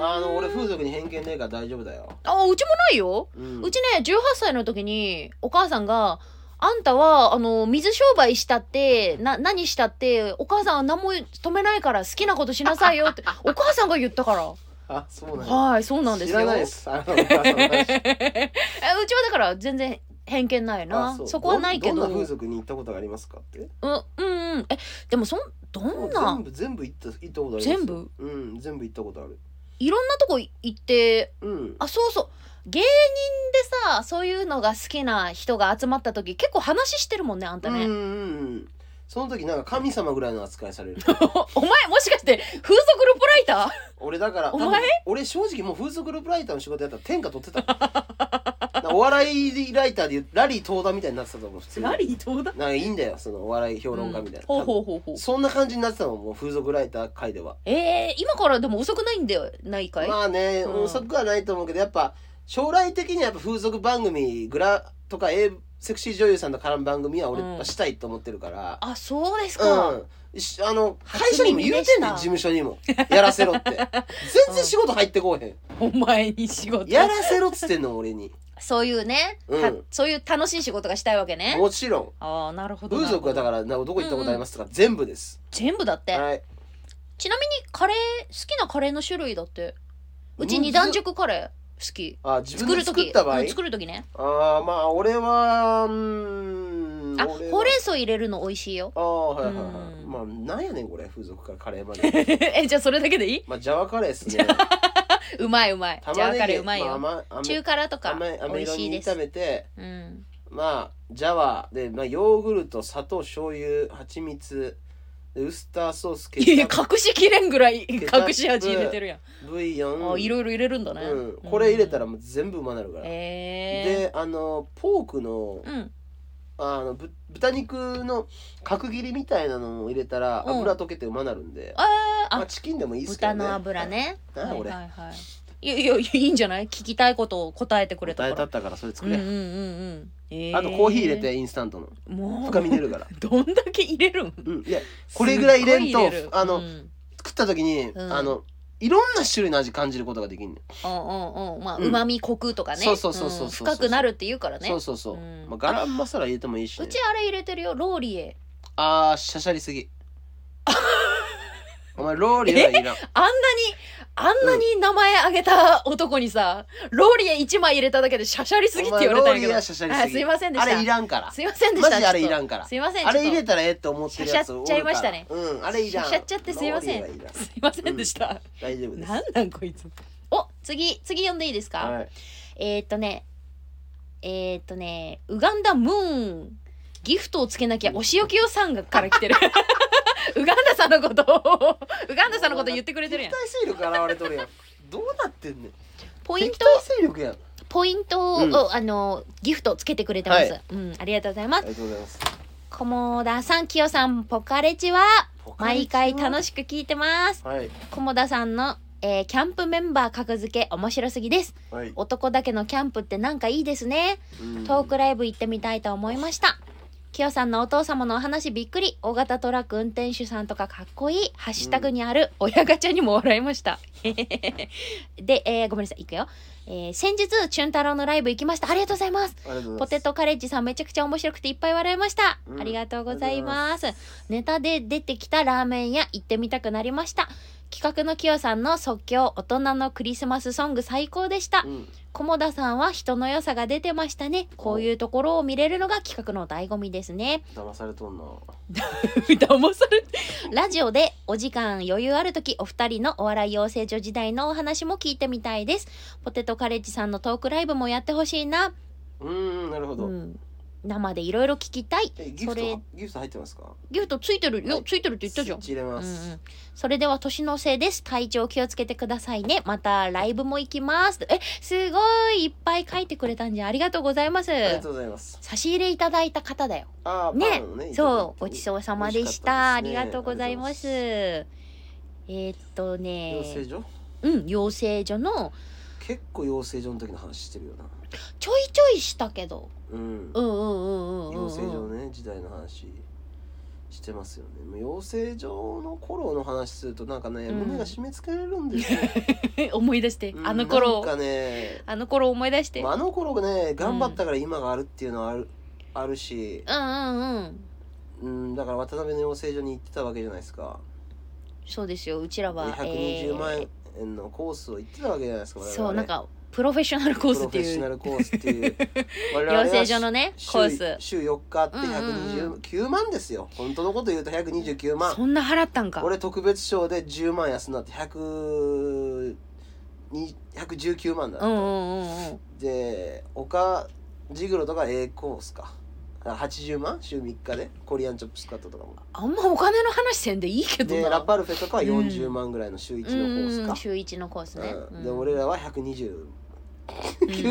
あの俺風俗に偏見ねえから大丈夫だよ。あうちもないよ、ううんちね18歳の時にお母さんがあんたはあの水商売したってな何したってお母さんは何も止めないから好きなことしなさいよって [LAUGHS] お母さんが言ったから。あそうなんや。はいそうなんですよ。知らないです。あのお母さんの話。[LAUGHS] えうちはだから全然偏見ないな。そこはないけど。どんな風俗に行ったことがありますかって？うんうんうん。えでもそんどんな？全部全部行った行ったことあります全部？うん全部行ったことあるいろんなとこ行ってうん。あそうそう。芸人でさそういうのが好きな人が集まった時結構話してるもんねあんたね、うんうんうん。その時なんか神様ぐらいの扱いされる。[LAUGHS] お前もしかして風俗ルポライター？俺だからお前？俺正直もう風俗ループライターの仕事やったら天下取ってた [LAUGHS] お笑いライターでラリー東田みたいになってたと思う普通に。ーどうだなんかいいんだよそのお笑い評論家みたいな、ほうほ多うほうほう。分そんな感じになってたのもう風俗ライター界では。えー、今からでも遅くないんだよないかい、まあね、うん。遅くはないと思うけどやっぱ将来的にはやっぱ風俗番組グラとか A セクシー女優さんと絡む番組は俺うんやっぱしたいと思ってるから、あそうですうか、ん。しあの会社にも言うてんねん事務所にも。やらせろって。[LAUGHS] 全然仕事入ってこうへん、お前に仕事。やらせろっつってんの俺にそういうね、うん。たそういう楽しい仕事がしたいわけね。もちろん。ああなるほど風俗はだかららなどこ行ったことありますとか全部です、全部だって、はい。ちなみにカレー好きなカレーの種類だって？うち二段熟カレー好き。あ自分で作る時作った場合？うん作る時ね。ああまあ俺はうーんあほうれん草入れるの美味しいよ。ああはいはいはい。うん。まあなんやねんこれ。風俗からカレーまで [LAUGHS] えじゃあそれだけでいい？まあジャワカレーっすね。[LAUGHS] うまいうまい。じゃあ玉ねぎカレーうまいよ、まあまあ中辛とか飴飴美味しいです。炒めてうん。まあジャワで、まあ、ヨーグルト砂糖醤油蜂蜜でウスターソースケいやチャップ。隠しきれんぐらいケチャップ隠し味入れてるやん、ブイヨン。あいろいろ入れるんだね、うん、これ入れたらもう全部うまなるから、へえであのポークのうんあのぶ豚肉の角切りみたいなのを入れたらうん。油溶けてうまなるんで、あーあまあ、チキンでもいいっすけどね。豚の油ね。なんや俺。はいはいはい。いやいやいいんじゃない？聞きたいことを答えてくれたから。答えたったからそれ作れ、うんうんうんうん、えー。あとコーヒー入れてインスタントの。もう。深み出るから。[LAUGHS] どんだけ入れるん？うん。いやこれぐらい入れんとすっごい入れる。あのうん。食った時に、うん。あのいろんな種類の味感じることができんねんうんうんうん。まあうまみコクとかね。そうそうそうそうそうう。ん。深くなるって言うからね。そうそうそう、うん。まあ、ガラムマサラ入れてもいいし、ね、うちあれ入れてるよ。ローリエ。あーしゃしゃりすぎ。お前ローリエはいらん。あんなにあんなに名前あげた男にさ、ローリエ1枚入れただけでシャシャりすぎって言われたんやけど。お前ローリエはシャシャりすぎあすいませんでした。あれいらんから。すいませんでした。マジあれいらんから。すいませんあれ入れたたらええって思ってるやつおるから。しゃしゃっちゃいましたね。うんあれいらん。しゃしゃっちゃってすいません。すいませんでした、大丈夫です。なんなんこいつ。お次次読んでいいですか、はい。えー、っとねえー、っとねウガンダムーン。ギフトをつけなきゃお仕置きよさんがから来てるウガンダさんのことをウガンダさんのこと言ってくれてるやん。敵対勢力現れとるやん。どうなってんねん。ポイント敵対勢力やん。ポイントを、うん。あのギフトつけてくれてます、はい。うんありがとうございます。ありがとうございます。菰田さんきよさんポカレチは毎回楽しく聞いてます。はい。菰田さんの、えーキャンプメンバー格付け面白すぎです。はい、男だけのキャンプってなんかいいですね。うん。トークライブ行ってみたいと思いましたきよさんのお父様のお話びっくり。大型トラック運転手さんとかかっこいい。ハッシュタグにある親ガチャにも笑いました。[LAUGHS] で、えーごめんなさいいくよ、えー先日チュン太郎のライブ行きました。ありがとうございます。ポテトカレッジさんめちゃくちゃ面白くていっぱい笑いました、うん。ありがとうございます。ネタで出てきたラーメン屋行ってみたくなりました。企画のきよさんの即興大人のクリスマスソング最高でした。うん。菰田さんは人の良さが出てましたね。こういうところを見れるのが企画の醍醐味ですね。騙されとんな。[LAUGHS] 騙されラジオでお時間余裕ある時お二人のお笑い養成所時代のお話も聞いてみたいです。ポテトカレッジさんのトークライブもやってほしいな。うーんなるほど、うん、生でいろいろ聞きたい。えギフそれ。トギフト入ってますか？ギフトついてる？よ、はいついてるって言ったじゃん。入れます、ん、それでは年のせいです。体調気をつけてくださいね。またライブも行きます。えすごいいっぱい書いてくれたんじゃありがとうございます。ありがとうございます。差し入れいただいた方だよ。ねね。そうごちそうさまでした。ありがとうございますえーっとね。養成所？うん養成所の。結構養成所の時の話してるよな。ちょいちょいしたけど。うん。うんうんうんうんうん養成所うんね時代の話してますよね。もう養成所の頃の話するとなんかね、うん。胸が締め付けられるんですよ、[LAUGHS] 思い出して。うんあの頃。なね。あの頃思い出して。まああの頃ね頑張ったから今があるっていうのはある,、あるし、うんうんうん。うん、だから渡辺の養成所に行ってたわけじゃないですかそうですよ。うちらでは120万え円のコースを行ってたわけじゃないですかー我々そうなんかプロフェッショナルコースってプロフェッシいうョナルコースっていう。[LAUGHS] 養成所のね週コース。週4日あってうんうんうん。129万ですよ。本当のこと言うと129万。そんな払ったんか。俺特別賞で10万安なって100に119万だった、うんうんうんうん。で岡ジグロとか A コースか。あ80万？週3日で？コリアンチョップスカットとかも。あんまお金の話せんでいいけどな。でラパルフェとかは40万ぐらいの週1のコース。か、うんうん週一のコースね、うん。で俺らは129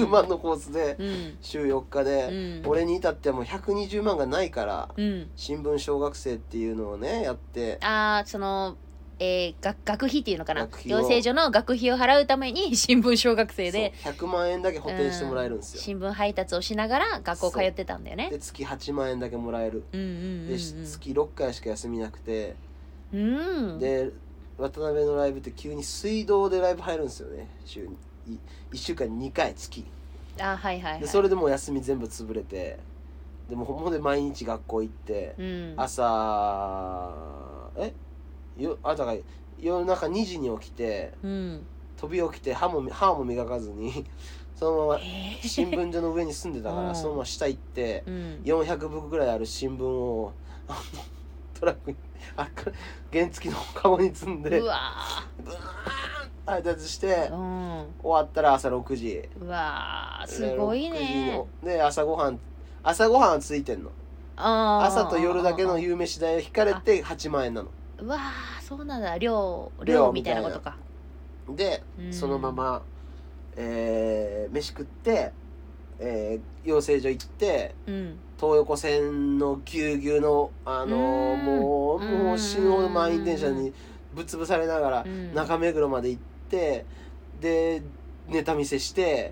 うん万のコースでうん。週4日で、うん。俺に至ってはもう120万がないからうん。新聞小学生っていうのをねやってあーそのえー、学学費っていうのかな？学費を。養成所の学費を払うために [LAUGHS] 新聞小学生でそう。100万円だけ補填してもらえるんですよ、うん。新聞配達をしながら学校通ってたんだよね。で月8万円だけもらえる。うんうんうんで、月6回しか休みなくて。うん。うんで渡辺のライブって急に水道でライブ入るんですよね。週に1週間に2回月。あはいはい、はい、でそれでもう休み全部潰れて。でもほんで毎日学校行って、うん。朝え？よあ夜中2時に起きてうん飛び起きて歯も歯も磨かずに [LAUGHS] そのままえ新聞所の上に住んでたかうん。らそのまま下行ってうん。400部ぐらいある新聞をトラックにあっから原付のカゴに積んでうわブーン配達してーうん。終わったら朝6時。うわーすごい6時ねので朝ごはん朝ごはんはついてんの。朝朝と夜だけの夕飯代を引かれて8万円なのうわーそうなんだ。量量量みたいなことか。でうんそのまま、えー飯食って、えー養成所行ってうん。東横線のぎゅうぎゅうのあのーうん。もうもううん死ぬほど満員電車にぶっ潰されながらうん。中目黒まで行ってでネタ見せして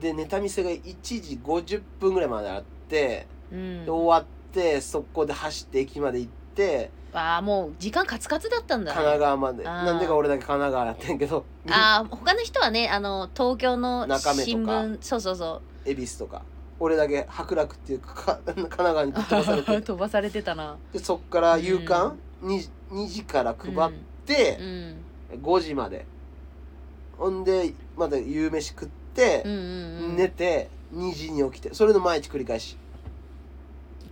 でネタ見せが1時50分ぐらいまであってうん。で終わって速攻で走って駅まで行ってああもう時間カツカツだったんだ。神奈川まで。なんでか俺だけ神奈川やってんけど。ああ他の人はねあの東京の中目とか。新聞そうそうそう。恵比寿とか。俺だけ白楽っていうかか [LAUGHS] 神奈川に飛ばされて。[LAUGHS] 飛ばされてたな。でそっから夕刊？2, 2時から配ってう、ん。5時まで。ほんでまた夕飯食ってうん、うんうん。寝て2時に起きて。それの毎日繰り返し。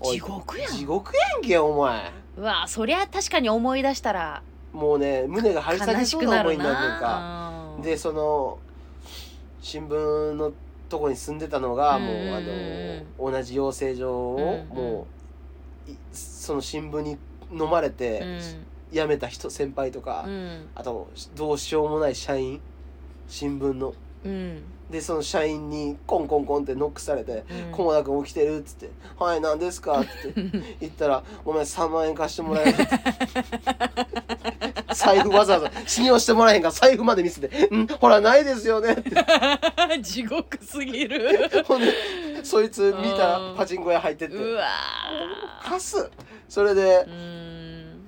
地獄やん。地獄やんけお前うわそりゃ確かに思い出したら。もうね胸が張り裂け悲しくなるそうな思いになるか。なうんでその新聞のとこに住んでたのがもううん。あの同じ養成所をうんもういその新聞に飲まれうてん。辞めた人先輩とかうん。あとどうしようもない社員新聞の。うんでその社員にコンコンコンってノックされて「うん菰田君起きてる?」っつって「はい何ですか?」って言って [LAUGHS] 言ったら「ごめん3万円貸してもらえる?」って。財布わざわざ信用してもらえへんから財布まで見せて「うん？ほらないですよね」って。[LAUGHS] 地獄すぎる。[LAUGHS] ほんでそいつ見たうん。らパチンコ屋入ってって。うわ貸す。それで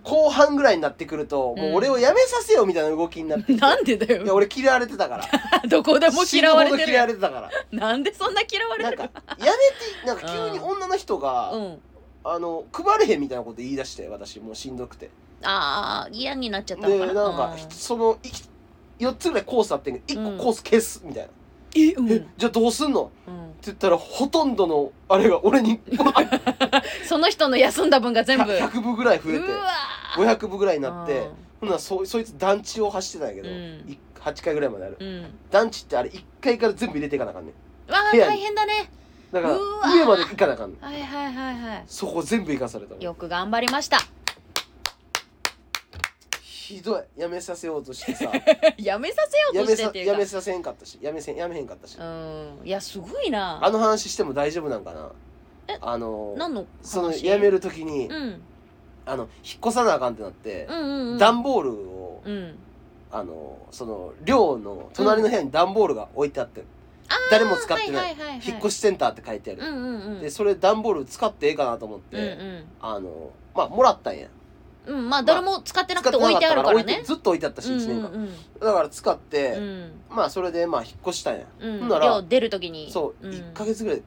後半ぐらいになってくるともう俺を辞めさせよみたいな動きになってきて。なんでだいやよ俺嫌われてたから。[LAUGHS] どこでも嫌われて死ぬほど嫌わるれてたから。なんでそんな嫌われてるなんかやめてなんか急に女の人が、うん。あの配れへんみたいなこと言い出して私もうしんどくて。ああ嫌になっちゃったのでかな？なんかうん。そのい4つぐらいコースあってんけど1うん。個コース消すみたいな、えうん。えじゃあどうすんの？ってうん言ったらほとんどのあれが俺に [LAUGHS] その人の休んだ分が全部。100部ぐらい増えて。うわ500部ぐらいになってほんならそそいつ団地を走ってたんやけど、うん。い8回ぐらいまである。うん。うん団地ってあれ1階から全部入れていかなあかんねん。わあ大変だね。だから上まで行かなあかん。ねんはいはいはい。はそこ全部行かされたよく頑張りました。ひどい。やめさせようとしてさ。[LAUGHS] やめさせようとしてっていうか。やめさせんかったし。やめせんやめへんかったし。うん。いやすごいな。あの話しても大丈夫なんかな。えあの何のその話辞める時に、うんあの引っ越さなあかんってなってう、んうんうん。段ボールを、うん。あのその寮の隣の部屋に段ボールが置いてあって、あー誰も使ってない,、はいはいはいはい。引っ越しセンターって書いてある、うんうんうん。でそれ段ボール使ってええかなと思って、うんあのまあもらったんや。うんうんまあ誰も使ってなくて使置いてあるから置いてねずっと置いてあったし1年間、だから使って、うん。うんまあそれでまあ引っ越したんや、うん。ほんなら寮出る時に。そう、ん。1ヶ月ぐらい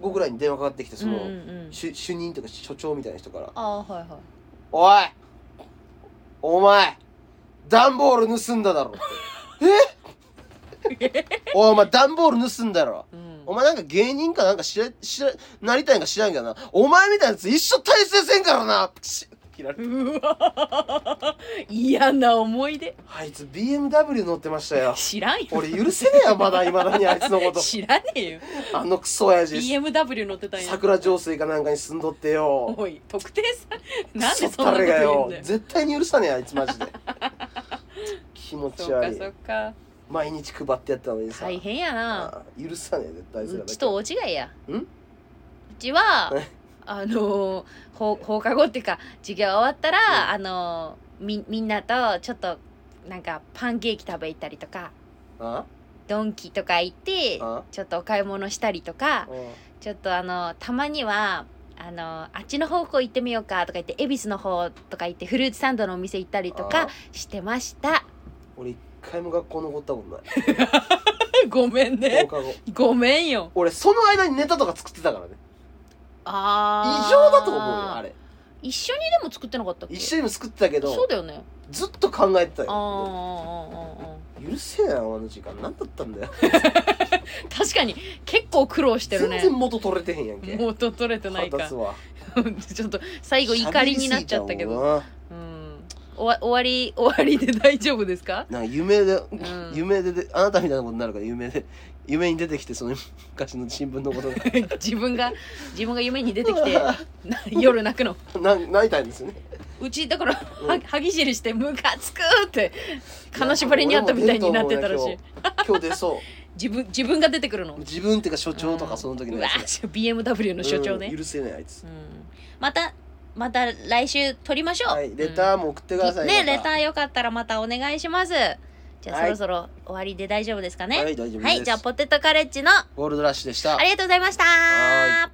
後ぐらいに電話かかってきてその、うんうんうん。主主任とか所長みたいな人からああはいはい「おい [LAUGHS] お前段ボール盗んだだろ」って「え？おいお前段ボール盗んだろ」うん。お前なんか芸人かなんか知ら知らなりたいんか知らんけどな。お前みたいなやつ一生大成せんからな切られてうわ嫌な思い出。あいつ BMW 乗ってましたよ。知らんよ。俺許せねえやまだいまだにあいつのこと。知らねえよ。あのクソ親父。BMW 乗ってたんや。桜上水かなんかに住んどってよ。おい特定さなんでそんなこと誰がよ言うんだよ。絶対に許さねえあいつマジで。気持ちそっか悪いそっか。毎日配ってやったのにさ。大変やな。許さねえ絶対あいつらだけ。うちと大違いやん？うちはえ？あの放放課後っていうか授業終わったら、うん。あのみみんなとちょっとなんかパンケーキ食べ行ったりとかあ？ドンキとか行ってあ？ちょっとお買い物したりとかうんちょっとあのたまにはあのあっちの方向行ってみようかとか言って恵比寿の方とか行ってフルーツサンドのお店行ったりとあかしてました。俺一回も学校残ったことない。[LAUGHS] ごめん放課後。ごめんよ。俺その間にネタとか作ってたからね異常だと思うよあれ。一緒にでも作ってなかったっけ？一緒にも作ってたけどそうだよね。ずっと考えてたよ。許せえなあの時間。何だったんだよ。[LAUGHS] 確かに結構苦労してるね。全然元取れてへんやんけ。もうと取れてないか。[LAUGHS] ちょっと最後怒りになっちゃったけど。うん。おわ終わり終わりで大丈夫ですか？なんか夢で、ん。夢でであなたみたいなことになるから夢で夢に出てきてその [LAUGHS] 昔の新聞のこと [LAUGHS] 自分が自分が夢に出てきてな [LAUGHS] 夜泣くの。がな泣いたんですよね。うちだからは歯ぎしりしてムカつくって金縛りにあったみたいになってたらしい。いや今日出そ自分自分が出てくるの。う自分っていうか所長とかその時のやつ。BMW の所長ね、うん許せないあいつ。うん。またまた来週撮りましょう、はいレターも送ってください。ねレターよかったらまたお願いしますじゃあ、はい。そろそろ終わりで大丈夫ですかね？はい大丈夫です。はいじゃあポテトカレッジのゴールドラッシュでした。ありがとうございました。は